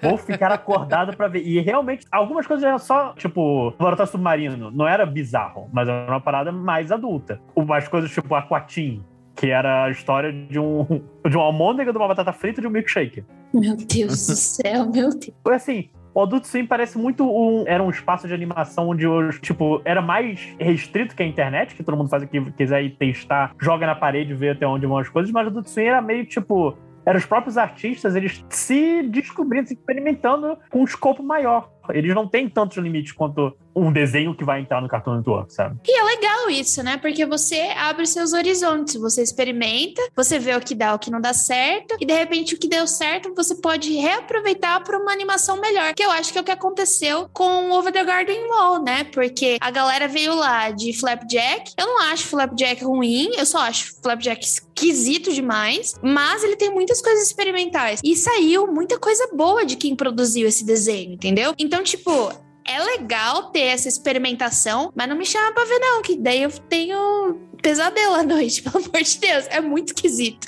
Vou ficar acordado pra ver. E realmente, algumas coisas eram só, tipo, Laboratório Submarino, não era bizarro, mas era uma parada mais adulta. Umas coisas tipo Aquatim, que era a história de um de uma almôndega, de uma batata frita e de um milkshake. Meu Deus do céu, meu Deus. Foi assim, o Adult Swim parece muito um. Era um espaço de animação onde, os, tipo, era mais restrito que a internet, que todo mundo faz o que quiser ir testar, joga na parede, vê até onde vão as coisas, mas o Adult Swim era meio tipo. Eram os próprios artistas, eles se descobrindo, se experimentando com um escopo maior. Eles não têm tantos limites quanto um desenho que vai entrar no Cartoon Network, sabe? E é legal isso, né? Porque você abre seus horizontes, você experimenta, você vê o que dá, o que não dá certo, e de repente o que deu certo você pode reaproveitar para uma animação melhor. Que eu acho que é o que aconteceu com o Over the Garden Wall, né? Porque a galera veio lá de Flapjack. Eu não acho Flapjack ruim, eu só acho Flapjack esquisito demais, mas ele tem muitas coisas experimentais. E saiu muita coisa boa de quem produziu esse desenho, entendeu? Então, tipo, é legal ter essa experimentação, mas não me chama pra ver, não, que daí eu tenho pesadelo à noite, pelo amor de Deus. É muito esquisito.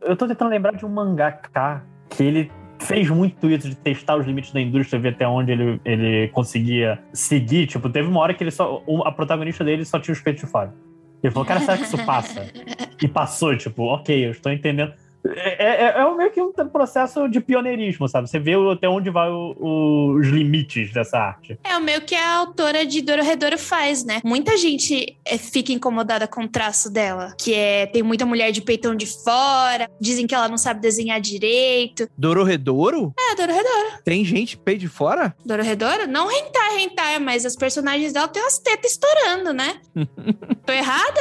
Eu tô tentando lembrar de um mangaka que ele fez muito isso de testar os limites da indústria, ver até onde ele, ele conseguia seguir. Tipo, teve uma hora que ele só. A protagonista dele só tinha os peitos de fora. Ele falou, cara, será que isso passa? E passou, tipo, ok, eu estou entendendo. É, é, é meio que um processo de pioneirismo, sabe? Você vê até onde vai o, o, os limites dessa arte. É o meio que a autora de Dororedoro faz, né? Muita gente é, fica incomodada com o traço dela, que é tem muita mulher de peitão de fora, dizem que ela não sabe desenhar direito. Dororedoro? É, Dororedoro. Tem gente peito de fora? Dororedoro? Não rentar, rentar, mas as personagens dela têm umas tetas estourando, né? Tô errada?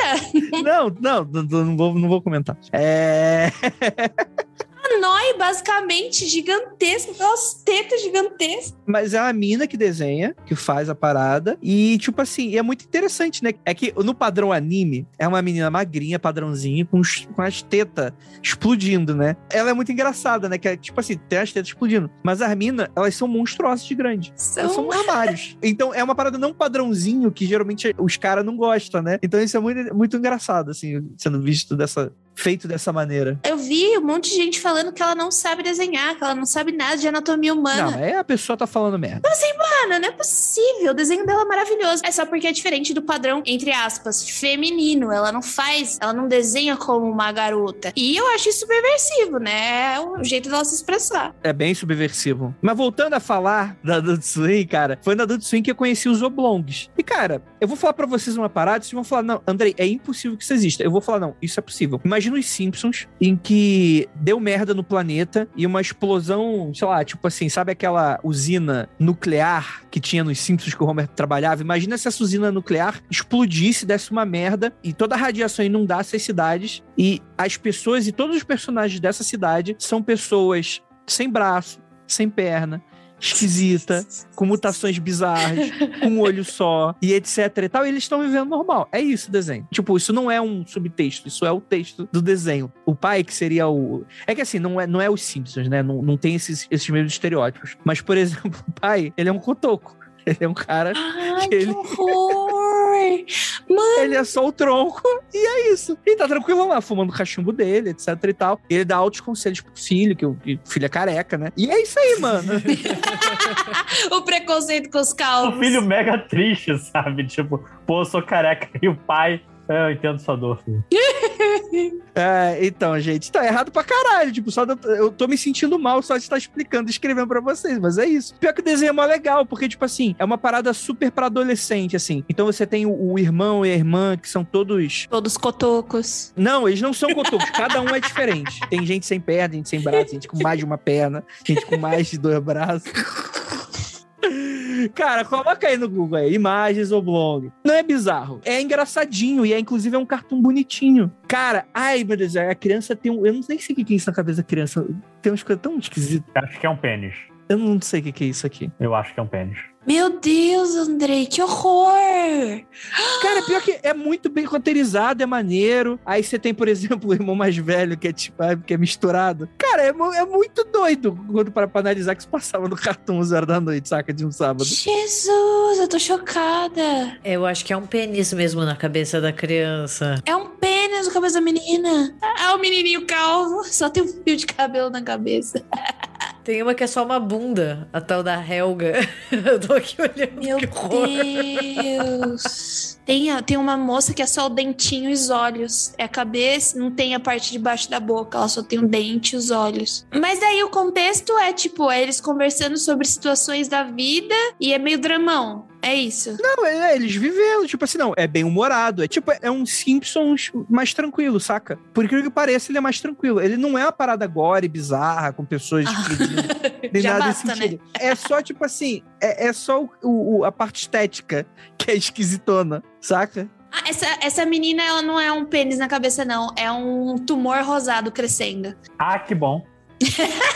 não, não, não, não, vou, não vou comentar. É. A Noi, basicamente, gigantesca, aquelas tetas gigantescas. Mas é a mina que desenha, que faz a parada. E, tipo assim, é muito interessante, né? É que no padrão anime, é uma menina magrinha, padrãozinho, com, com as tetas explodindo, né? Ela é muito engraçada, né? Que é, tipo assim, tem as tetas explodindo. Mas as minas, elas são monstruosas de grande. São... Elas são armários. então, é uma parada não padrãozinho que geralmente os caras não gostam, né? Então, isso é muito, muito engraçado, assim, sendo visto dessa, feito dessa maneira. Eu vi um monte de gente falando que ela não sabe desenhar, que ela não sabe nada de anatomia humana. Não, é a pessoa tá falando merda. Mas assim, mano, não é possível. O desenho dela é maravilhoso. É só porque é diferente do padrão, entre aspas, feminino. Ela não faz, ela não desenha como uma garota. E eu acho isso subversivo, né? É o jeito dela se expressar. É bem subversivo. Mas voltando a falar da Adult Swim, cara, foi na Adult Swim que eu conheci os oblongs. E, cara, eu vou falar para vocês uma parada, vocês vão falar, não, Andrei, é impossível que isso exista. Eu vou falar, não, isso é possível. Imagina imagina os Simpsons, em que deu merda no planeta e uma explosão, sei lá, tipo assim, sabe aquela usina nuclear que tinha nos Simpsons que o Homer trabalhava? Imagina se essa usina nuclear explodisse, desse uma merda e toda a radiação inundasse as cidades e as pessoas e todos os personagens dessa cidade são pessoas sem braço, sem perna, esquisita, com mutações bizarras, com um olho só, e etc e tal, e eles estão vivendo normal. É isso o desenho. Tipo, isso não é um subtexto, isso é o texto do desenho. O pai, que seria o. É que assim, não é, não é os Simpsons, né? Não, não tem esses, esses mesmos estereótipos. Mas, por exemplo, o pai, ele é um cotoco. Ele é um cara. Ai, que, que ele... horror! Mano. Ele é só o tronco e é isso. E tá tranquilo lá, fumando o cachimbo dele, etc e tal. E ele dá altos conselhos pro filho, que o filho é careca, né? E é isso aí, mano. o preconceito com os calvos. O filho mega triste, sabe? Tipo, pô, eu sou careca. E o pai é, eu entendo sua dor, filho. é, então, gente, tá errado pra caralho. Tipo, só eu tô me sentindo mal só de estar explicando, escrevendo pra vocês, mas é isso. Pior que o desenho é mó legal, porque, tipo assim, é uma parada super pra adolescente, assim. Então você tem o, o irmão e a irmã, que são todos. Todos cotocos. Não, eles não são cotocos, cada um é diferente. Tem gente sem perna, gente sem braço, gente com mais de uma perna, gente com mais de dois braços. Cara, coloca aí no Google aí, imagens ou blog. Não é bizarro. É engraçadinho e é inclusive é um cartão bonitinho. Cara, ai meu Deus, a criança tem um. Eu não nem sei o que é isso na cabeça da criança. Tem umas coisas tão esquisitas. Acho que é um pênis. Eu não sei o que é isso aqui. Eu acho que é um pênis. Meu Deus, Andrei, que horror! Cara, pior que é muito bem roteirizado, é maneiro. Aí você tem, por exemplo, o irmão mais velho, que é tipo, que é misturado. Cara, é, é muito doido quando para pra analisar que isso passava no cartão 11 horas da noite, saca? De um sábado. Jesus, eu tô chocada. Eu acho que é um pênis mesmo na cabeça da criança. É um pênis na cabeça da menina. É o menininho calvo, só tem um fio de cabelo na cabeça. Tem uma que é só uma bunda, a tal da Helga. Eu tô aqui olhando. Meu Deus! tem, tem uma moça que é só o dentinho e os olhos. É a cabeça, não tem a parte de baixo da boca, ela só tem o dente e os olhos. Mas daí o contexto é tipo, é eles conversando sobre situações da vida e é meio dramão. É isso. Não, é, eles vivendo, tipo assim, não, é bem humorado. É tipo, é um Simpsons mais tranquilo, saca? Por incrível que pareça, ele é mais tranquilo. Ele não é uma parada gore, bizarra, com pessoas explodindo. nem Já nada basta, desse sentido. né? É só, tipo assim, é, é só o, o- a parte estética que é esquisitona, saca? Ah, essa, essa menina, ela não é um pênis na cabeça, não. É um tumor rosado crescendo. Ah, que bom.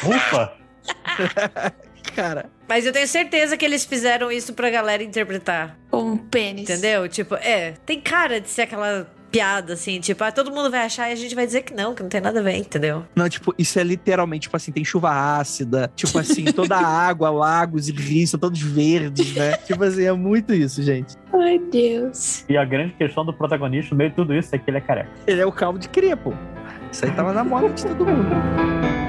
Ufa! Cara, Mas eu tenho certeza que eles fizeram isso pra galera interpretar. Com um pênis. Entendeu? Tipo, é, tem cara de ser aquela piada, assim, tipo, ah, todo mundo vai achar e a gente vai dizer que não, que não tem nada a ver, entendeu? Não, tipo, isso é literalmente, tipo assim, tem chuva ácida, tipo assim, toda a água, lagos e rios são todos verdes, né? tipo assim, é muito isso, gente. Ai, Deus. E a grande questão do protagonista no meio de tudo isso é que ele é careca. Ele é o calvo de cria, pô. Isso aí tava na moda de todo mundo.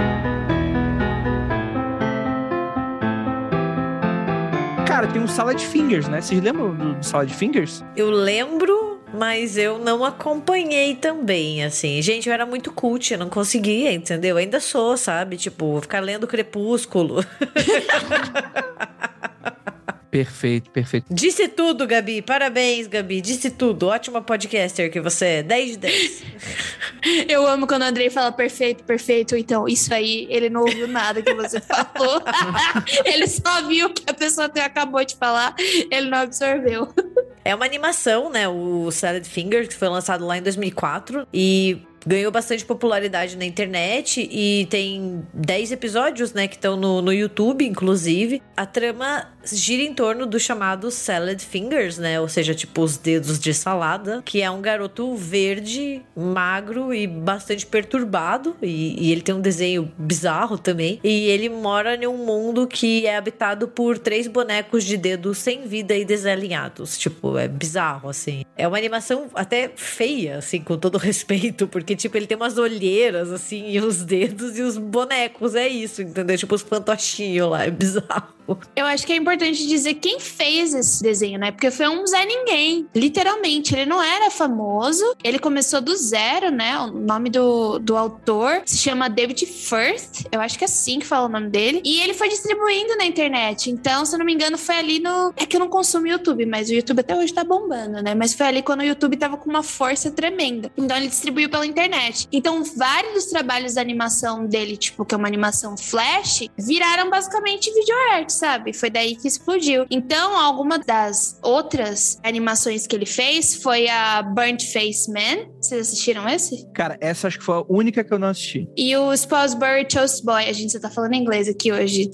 Cara, tem um Salad Fingers, né? Vocês lembram do, do Salad Fingers? Eu lembro, mas eu não acompanhei também, assim. Gente, eu era muito cult, eu não conseguia, entendeu? Eu ainda sou, sabe? Tipo, ficar lendo Crepúsculo. Perfeito, perfeito. Disse tudo, Gabi. Parabéns, Gabi. Disse tudo. Ótima podcaster que você é. 10 de 10. Eu amo quando o Andrei fala perfeito, perfeito. Então, isso aí, ele não ouviu nada que você falou. ele só viu que a pessoa até acabou de falar, ele não absorveu. É uma animação, né? O Salad Fingers, que foi lançado lá em 2004. E ganhou bastante popularidade na internet e tem 10 episódios, né, que estão no, no YouTube, inclusive. A trama gira em torno do chamado Salad Fingers, né, ou seja, tipo os dedos de salada, que é um garoto verde, magro e bastante perturbado, e, e ele tem um desenho bizarro também, e ele mora em um mundo que é habitado por três bonecos de dedos sem vida e desalinhados, tipo, é bizarro, assim. É uma animação até feia, assim, com todo respeito, porque tipo, ele tem umas olheiras, assim, e os dedos e os bonecos. É isso, entendeu? Tipo, os fantochinhos lá. É bizarro. Eu acho que é importante dizer quem fez esse desenho, né? Porque foi um Zé Ninguém. Literalmente, ele não era famoso. Ele começou do zero, né? O nome do, do autor se chama David Firth. Eu acho que é assim que fala o nome dele. E ele foi distribuindo na internet. Então, se eu não me engano, foi ali no. É que eu não consumo YouTube, mas o YouTube até hoje tá bombando, né? Mas foi ali quando o YouTube tava com uma força tremenda. Então, ele distribuiu pela internet. Então, vários dos trabalhos da animação dele, tipo, que é uma animação flash, viraram basicamente video art, sabe? Foi daí que explodiu. Então, alguma das outras animações que ele fez foi a Burnt Face Man. Vocês assistiram esse? Cara, essa acho que foi a única que eu não assisti. E o Sponsbury Toast Boy. A gente só tá falando inglês aqui hoje.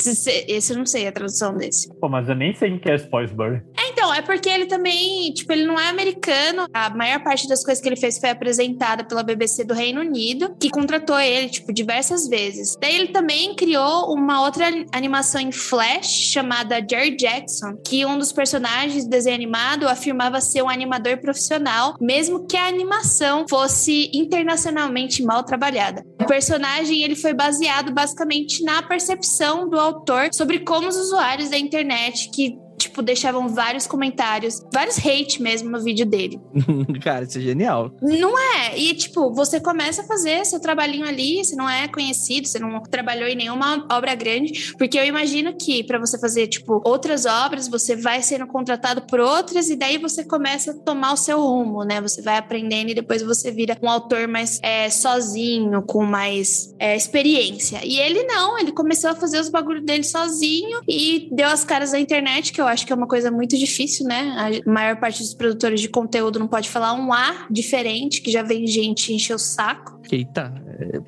Esse eu não sei a tradução desse. Pô, mas eu nem sei o que é Sponsbury. É, então, é porque ele também, tipo, ele não é americano. A maior parte das coisas que ele fez foi apresentada pela BBC do Reino Unido, que contratou ele, tipo, diversas vezes. Daí ele também criou uma outra animação em Flash chamada Jerry Jackson, que um dos personagens do desenho animado afirmava ser um animador profissional, mesmo que a animação fosse internacionalmente mal trabalhada. O personagem ele foi baseado basicamente na percepção do autor sobre como os usuários da internet que tipo, deixavam vários comentários, vários hate mesmo no vídeo dele. Cara, isso é genial. Não é? E, tipo, você começa a fazer seu trabalhinho ali, você não é conhecido, você não trabalhou em nenhuma obra grande, porque eu imagino que para você fazer, tipo, outras obras, você vai sendo contratado por outras e daí você começa a tomar o seu rumo, né? Você vai aprendendo e depois você vira um autor mais é, sozinho, com mais é, experiência. E ele não, ele começou a fazer os bagulhos dele sozinho e deu as caras na internet, que eu acho que é uma coisa muito difícil, né? A maior parte dos produtores de conteúdo não pode falar um A diferente, que já vem gente encher o saco. Eita,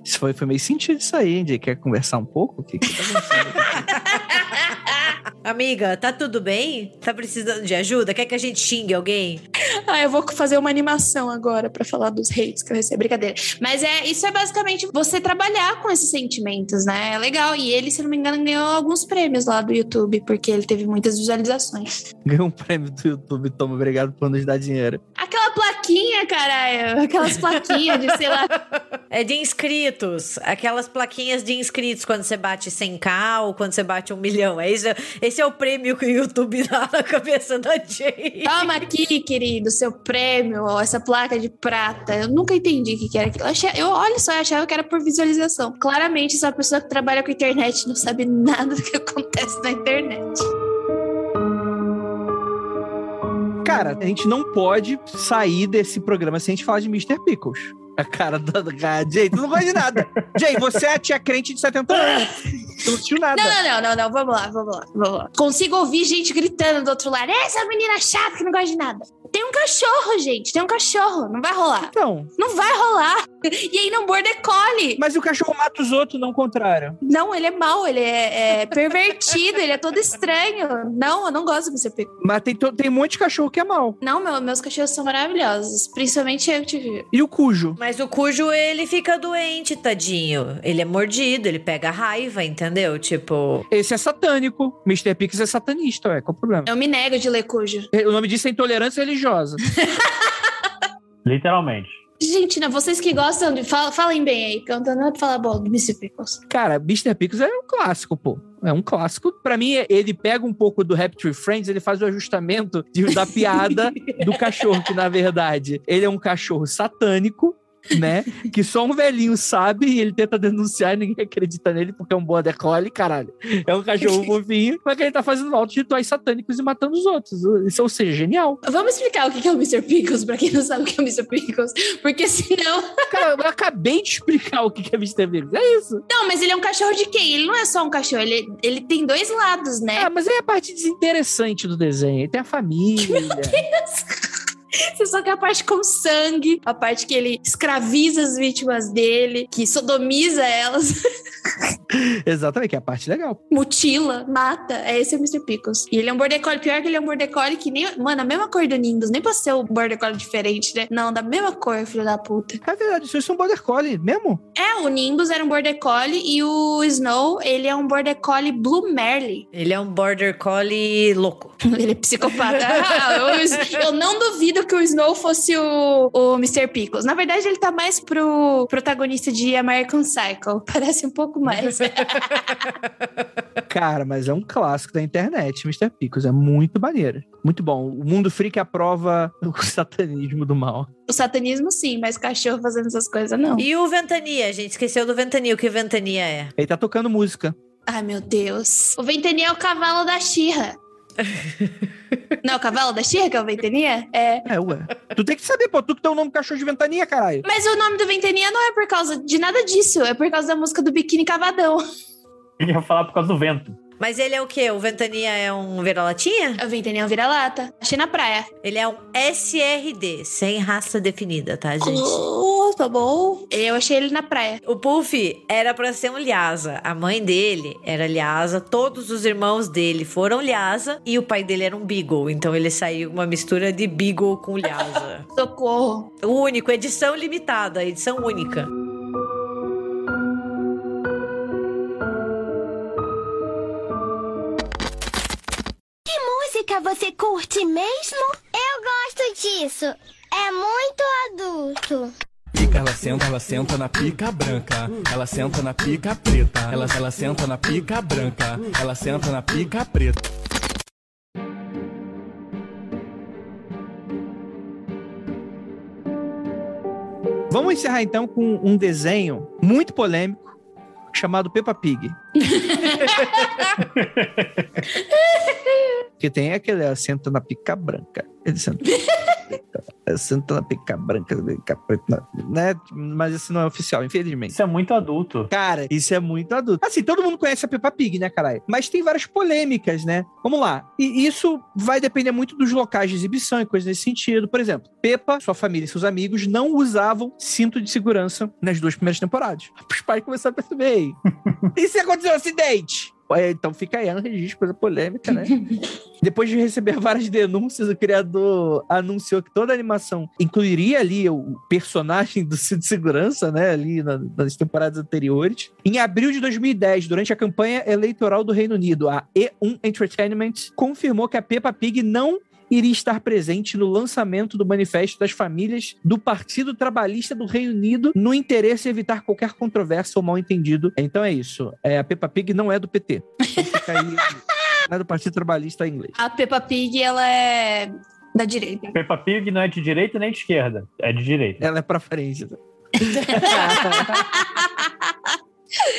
isso foi, foi meio sentido isso aí, hein? Quer conversar um pouco? O que, que tá acontecendo? Amiga, tá tudo bem? Tá precisando de ajuda? Quer que a gente xingue alguém? Ah, eu vou fazer uma animação agora para falar dos hates que eu recebi. Brincadeira. Mas é, isso é basicamente você trabalhar com esses sentimentos, né? É legal. E ele, se não me engano, ganhou alguns prêmios lá do YouTube, porque ele teve muitas visualizações. Ganhou um prêmio do YouTube, toma, obrigado por nos dar dinheiro. Aquela plaquinha, caralho. Aquelas plaquinhas de, sei lá. É de inscritos. Aquelas plaquinhas de inscritos quando você bate 100k ou quando você bate um milhão. É isso. Esse é o prêmio que o YouTube dá na cabeça da Jay. Toma aqui, querido, seu prêmio, essa placa de prata. Eu nunca entendi o que, que era aquilo. Eu, achei, eu, olha só, eu achava que era por visualização. Claramente, essa pessoa que trabalha com internet não sabe nada do que acontece na internet. Cara, a gente não pode sair desse programa sem a gente falar de Mr. Pickles. A cara da, da Jay, tu não gosta de nada. Jay, você é a tia crente de 70 anos. Tu não assistiu nada. Não, não, não, não, não. Vamos lá, vamos lá, vamos lá. Consigo ouvir gente gritando do outro lado. Essa menina chata que não gosta de nada. Tem um cachorro, gente. Tem um cachorro. Não vai rolar. Então, Não vai rolar. E aí não border collie. mas o cachorro mata os outros, não o contrário. Não, ele é mau, ele é, é pervertido, ele é todo estranho. Não, eu não gosto do. Pickles. Mas tem, tem um monte de cachorro que é mau. Não, meu- meus cachorros são maravilhosos. Principalmente eu que tive. E o cujo? Mas o cujo, ele fica doente, tadinho. Ele é mordido, ele pega raiva, entendeu? Tipo. Esse é satânico. Mr. Pix é satanista, ué. Qual o problema? Eu me nego de ler cujo. O nome disso é intolerância religiosa. Literalmente. Gente, não, vocês que gostam de. Fala, falem bem aí, porque eu não tenho nada pra falar bom do Mr. Pickles. Cara, Mr. Pickles é um clássico, pô. É um clássico. Pra mim, ele pega um pouco do Happy Tree Friends, ele faz o ajustamento de- da piada do cachorro, que na verdade ele é um cachorro satânico, né? Que só um velhinho sabe e ele tenta denunciar e ninguém acredita nele porque é um border collie, caralho. É um cachorro fofinho, mas que ele tá fazendo altos rituais satânicos e matando os outros. Isso, ou seja, genial. Vamos explicar o que é o Mr. Pickles, pra quem não sabe o que é o Mr. Pickles. Porque senão. Cara, eu acabei de explicar o que é Mr. Pickles. É isso. Não, mas ele é um cachorro de quem? Ele não é só um cachorro, ele, ele tem dois lados, né? Ah, mas é a parte desinteressante do desenho. Ele tem a família. Você só quer a parte com sangue, a parte que ele escraviza as vítimas dele, que sodomiza elas, Exatamente, que é a parte legal. mutila, mata. É esse é o Mr. Pickles. E ele é um border collie. Pior que ele é um border collie que nem. Mano, a mesma cor do Nimbus. Nem pra ser um border collie diferente, né? Não, da mesma cor, filho da puta. É verdade, isso é um border collie mesmo? É, o Nimbus era um border collie e o Snow, ele é um border collie Blue Merle. Ele é um border collie louco. Ele é psicopata. Ah, eu, eu não duvido que o Snow fosse o, o Mr. Pickles. Na verdade, ele tá mais pro protagonista de American Psycho. Parece um pouco mais. Cara, mas é um clássico da internet, Mr. Pickles. É muito maneiro. Muito bom. O mundo freak aprova o satanismo do mal. o satanismo, sim, mas cachorro fazendo essas coisas, não. E o Ventania, gente esqueceu do Ventania. O que Ventania é? Ele tá tocando música. Ai, meu Deus. O Ventania é o cavalo da Xirra. Não é o cavalo da Xirra que é o Ventania? É. É, ué. tu tem que saber, pô. Tu que tem o nome cachorro de ventania, caralho. Mas o nome do Ventania não é por causa de nada disso. É por causa da música do Biquíni Cavadão. Eu ia falar por causa do vento. Mas ele é o quê? O Ventania é um vira-latinha? O Ventania é um vira-lata. Achei na praia. Ele é um SRD, sem raça definida, tá, gente? Oh, tá bom. Eu achei ele na praia. O Puff era pra ser um Lhasa. A mãe dele era Lhasa, todos os irmãos dele foram Lhasa e o pai dele era um Beagle. Então ele saiu uma mistura de Beagle com Lhasa. Socorro. o único, edição limitada, edição única. Música você curte mesmo? Eu gosto disso. É muito adulto. Pica, ela senta, ela senta na pica branca. Ela senta na pica preta. Ela, ela senta na pica branca. Ela senta na pica preta. Vamos encerrar então com um desenho muito polêmico chamado Peppa Pig. que tem aquele ela senta na pica branca. Ele senta, ela senta na pica branca, pica preta, né? Mas isso não é oficial, infelizmente. Isso é muito adulto. Cara, isso é muito adulto. Assim, todo mundo conhece a Peppa Pig, né, caralho? Mas tem várias polêmicas, né? Vamos lá. E isso vai depender muito dos locais de exibição e coisas nesse sentido. Por exemplo, Peppa, sua família e seus amigos não usavam cinto de segurança nas duas primeiras temporadas. Os pais começaram a perceber aí. e se aconteceu um acidente? É, Então fica aí, é um registro, coisa polêmica, né? Depois de receber várias denúncias, o criador anunciou que toda a animação incluiria ali o personagem do de segurança, né? Ali na- nas temporadas anteriores. Em abril de 2010, durante a campanha eleitoral do Reino Unido, a E1 Entertainment confirmou que a Peppa Pig não iria estar presente no lançamento do Manifesto das Famílias do Partido Trabalhista do Reino Unido no interesse em evitar qualquer controvérsia ou mal-entendido. Então é isso. É, a Peppa Pig não é do PT. Então fica aí. Não é do Partido Trabalhista em inglês. A Peppa Pig, ela é da direita. Peppa Pig não é de direita nem de esquerda. É de direita. Ela é pra frente.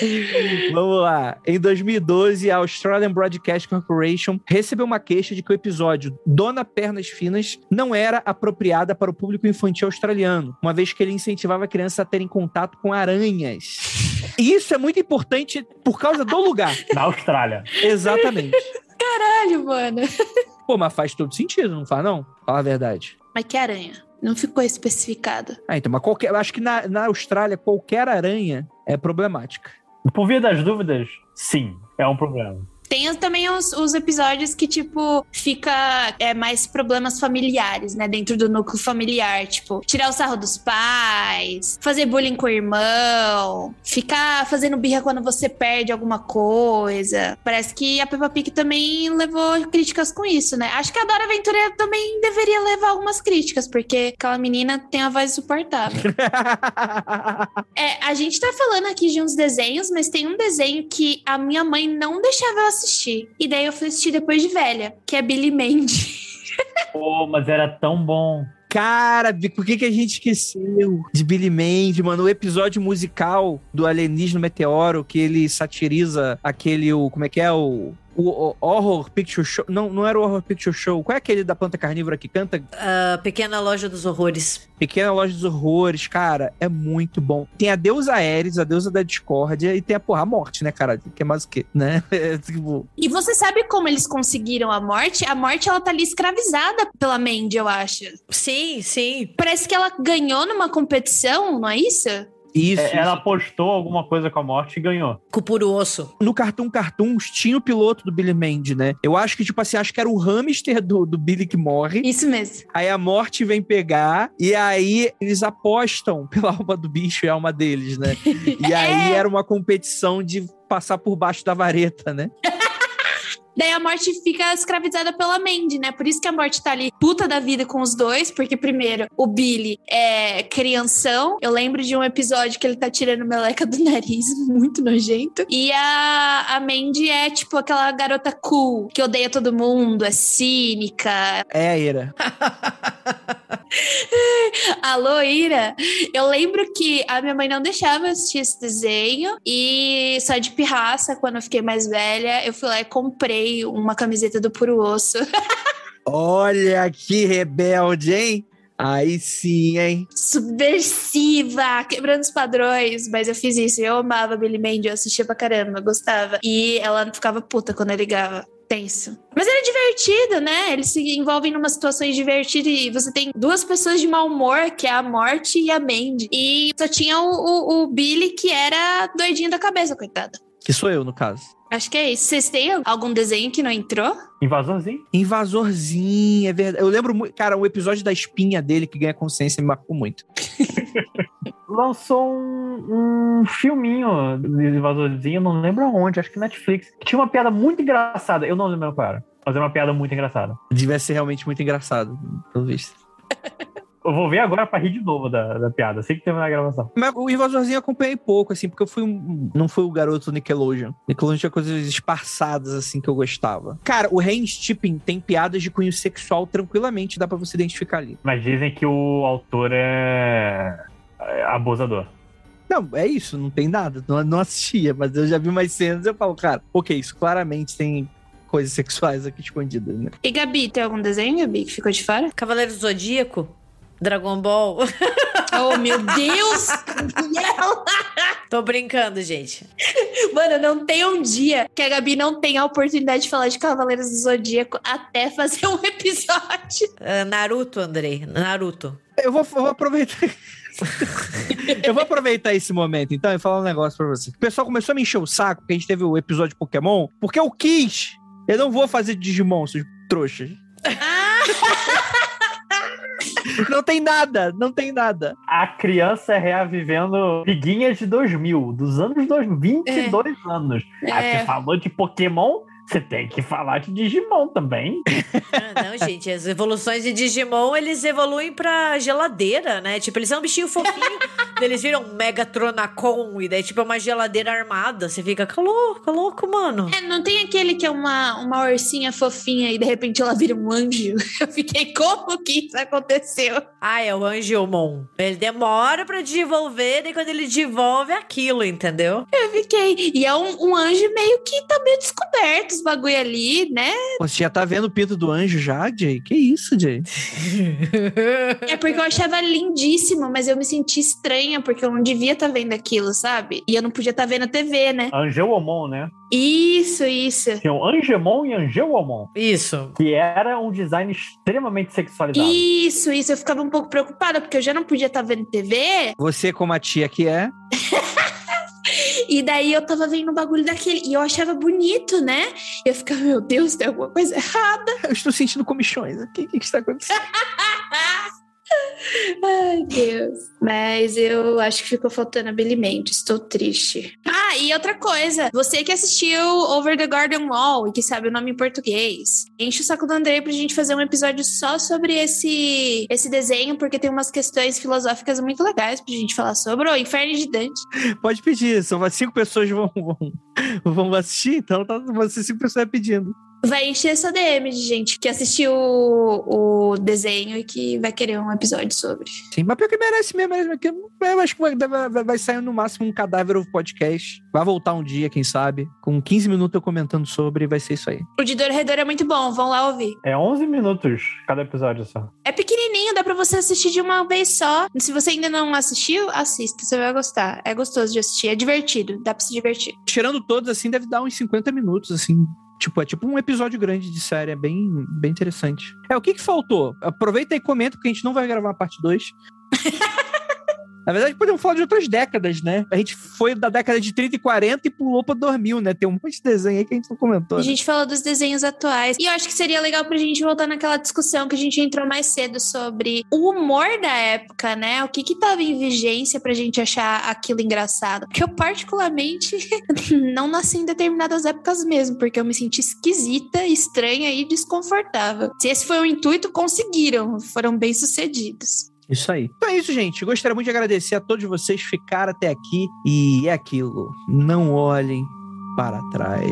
Vamos lá. Em 2012, a Australian Broadcast Corporation recebeu uma queixa de que o episódio Dona Pernas Finas não era apropriada para o público infantil australiano, uma vez que ele incentivava crianças a terem contato com aranhas. E isso é muito importante por causa do lugar. Na Austrália. Exatamente. Caralho, mano. Pô, mas faz todo sentido, não faz não? Fala a verdade. Mas que aranha? Não ficou especificado. Ah, então, mas qualquer, eu acho que na, na Austrália, qualquer aranha é problemática. Por via das dúvidas, sim, é um problema. Tem também os, os episódios que, tipo, fica é, mais problemas familiares, né? Dentro do núcleo familiar. Tipo, tirar o sarro dos pais, fazer bullying com o irmão, ficar fazendo birra quando você perde alguma coisa. Parece que a Peppa Pig também levou críticas com isso, né? Acho que a Dora Aventura também deveria levar algumas críticas, porque aquela menina tem a voz insuportável. É, a gente tá falando aqui de uns desenhos, mas tem um desenho que a minha mãe não deixava eu assistir. E daí eu fui assistir depois de velha, que é Billy Mandy. Pô, mas era tão bom. Cara, por que, que a gente esqueceu de Billy Mandy, mano? O episódio musical do Alienígena Meteoro, que ele satiriza aquele, o, como é que é, o, o, o Horror Picture Show. Não, não era o Horror Picture Show. Qual é aquele da planta carnívora que canta? Ah, Pequena Loja dos Horrores. Pequena Loja dos Horrores, cara, é muito bom. Tem a deusa Ares, a deusa da discórdia, e tem a porra, a morte, né, cara? Que é mais o quê, né? É, tipo, E você sabe como eles conseguiram a morte? A morte, ela tá ali escravizada pela Mandy, eu acho. Sim, sim. Parece que ela ganhou numa competição, não é isso? Isso. É, isso. ela postou alguma coisa com a morte e ganhou. Com puro osso. No Cartoon Cartoons tinha o piloto do Billy Mandy, né? Eu acho que, tipo assim, acho que era o hamster do, do Billy que morre. Isso mesmo. Aí a morte vem pegar, e aí eles apostam pela alma do bicho e a alma deles, né? E aí era uma competição de passar por baixo da vareta, né? Daí a morte fica escravizada pela Mandy, né? Por isso que a morte tá ali puta da vida com os dois, porque primeiro o Billy é crianção. Eu lembro de um episódio que ele tá tirando meleca do nariz, muito nojento. E a, a Mandy é tipo aquela garota cool, que odeia todo mundo, é cínica. É a Ira. Alô, Ira? Eu lembro que a minha mãe não deixava eu assistir esse desenho e só de pirraça, quando eu fiquei mais velha, eu fui lá e comprei uma camiseta do Puro Osso. Olha que rebelde, hein? Aí sim, hein? Subversiva, quebrando os padrões. Mas eu fiz isso, eu amava Billy Mandy, eu assistia pra caramba, gostava. E ela ficava puta quando eu ligava. Tenso. Mas era divertido, né? Eles se envolvem numa situações divertidas e você tem duas pessoas de mau humor, que é a Morte e a Mandy. E só tinha o, o, o Billy, que era doidinho da cabeça, coitado. Que sou eu, no caso. Acho que é isso. Vocês têm algum desenho que não entrou? Invasorzinho? Invasorzinho, é verdade. Eu lembro muito. Cara, o episódio da espinha dele que ganha consciência me marcou muito. Lançou um, um filminho de Invasorzinho, não lembro aonde, acho que Netflix. Tinha uma piada muito engraçada, eu não lembro qual era. Mas era uma piada muito engraçada. Devia ser realmente muito engraçado, pelo visto. Eu vou ver agora pra rir de novo da, da piada, assim que terminar a gravação. Mas o Invasorzinho eu acompanhei pouco, assim, porque eu fui um. Não fui o garoto Nickelodeon. Nickelodeon tinha coisas esparçadas, assim, que eu gostava. Cara, o Ren Stipping tem piadas de cunho sexual tranquilamente, dá pra você identificar ali. Mas dizem que o autor é abusador. Não, é isso, não tem nada. Não, não assistia, mas eu já vi mais cenas e eu falo, cara, ok, isso claramente tem coisas sexuais aqui escondidas, né? E Gabi, tem algum desenho, Gabi, que ficou de fora? Cavaleiro do Zodíaco. Dragon Ball. Oh, meu Deus! Tô brincando, gente. Mano, não tem um dia que a Gabi não tenha a oportunidade de falar de Cavaleiros do Zodíaco até fazer um episódio. Ah, Naruto, Andrei. Naruto. Eu vou, eu vou aproveitar. Eu vou aproveitar esse momento, então, e falar um negócio pra você. O pessoal começou a me encher o saco, porque a gente teve o episódio de Pokémon, porque eu quis. Eu não vou fazer Digimon, seus trouxas. não tem nada, não tem nada. A criança é reavivendo piguinhas de 2000, dos anos 2000, 22 anos. Aí É. você falou de Pokémon, você tem que falar de Digimon também. Ah, não, gente, as evoluções de Digimon, eles evoluem pra geladeira, né? Tipo, eles são um bichinho fofinho, eles viram um Megatronacon, e daí, tipo, é uma geladeira armada. Você fica, "Tá louco, tá louco, mano. É, não tem aquele que é uma, uma ursinha fofinha e de repente ela vira um anjo. Eu fiquei, como que isso aconteceu? Ah, é o Angelmon. Ele demora pra desenvolver, daí quando ele desenvolve é aquilo, entendeu? Eu fiquei. E é um, um anjo meio que tá meio descoberto, os bagulho ali, né? Você já tá vendo o pinto do anjo já, Jay? Que isso, Jay? É porque eu achava lindíssimo, mas eu me senti estranha porque eu não devia estar vendo aquilo, sabe? E eu não podia estar vendo a TV, né? Angelomon, né? Isso, isso. Tinha o Angemon e Angelomon, Isso. que era um design extremamente sexualizado. Isso, isso. Eu ficava um pouco preocupada, porque eu já não podia estar vendo TV. Você, como a tia que é, E daí eu tava vendo um bagulho daquele. E eu achava bonito, né? E eu ficava, meu Deus, tem alguma coisa errada. eu estou sentindo comichões. O que, que está acontecendo? Ai, Deus. Mas eu acho que ficou faltando a Billy Mendes. Estou triste. Ah, e outra coisa. Você que assistiu Over the Garden Wall e que sabe o nome em português, enche o saco do Andrei pra gente fazer um episódio só sobre esse, esse desenho, porque tem umas questões filosóficas muito legais pra gente falar sobre. O Inferno de Dante. Pode pedir, são cinco pessoas vão, vão, vão assistir, então tá, você cinco pessoas pedindo. Vai encher essa DM de gente que assistiu o, o desenho e que vai querer um episódio sobre. Sim, mas pior que merece mesmo, merece mesmo. Eu acho que vai, vai, vai sair no máximo um cadáver of podcast. Vai voltar um dia, quem sabe. Com 15 minutos eu comentando sobre, vai ser isso aí. O de Dor Redor é muito bom, vão lá ouvir. É 11 minutos cada episódio só. É pequenininho, dá pra você assistir de uma vez só. Se você ainda não assistiu, assista, você vai gostar. É gostoso de assistir, é divertido, dá pra se divertir. Tirando todos, assim, deve dar uns 50 minutos, assim. Tipo, é tipo um episódio grande de série, é bem, bem interessante. É, o que que faltou? Aproveita e comenta, porque a gente não vai gravar a parte 2. Na verdade, podemos falar de outras décadas, né? A gente foi da década de 30 e 40 e pulou pra 2000, né? Tem um monte de desenho aí que a gente não comentou. A gente falou dos desenhos atuais. E eu acho que seria legal pra gente voltar naquela discussão que a gente entrou mais cedo sobre o humor da época, né? O que que tava em vigência pra gente achar aquilo engraçado. Porque eu, particularmente, não nasci em determinadas épocas mesmo, porque eu me senti esquisita, estranha e desconfortável. Se esse foi o intuito, conseguiram. Foram bem sucedidos. Isso aí. Então é isso, gente. Gostaria muito de agradecer a todos vocês que ficaram até aqui. E é aquilo. Não olhem para trás.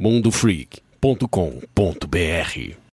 mundofreak.com.br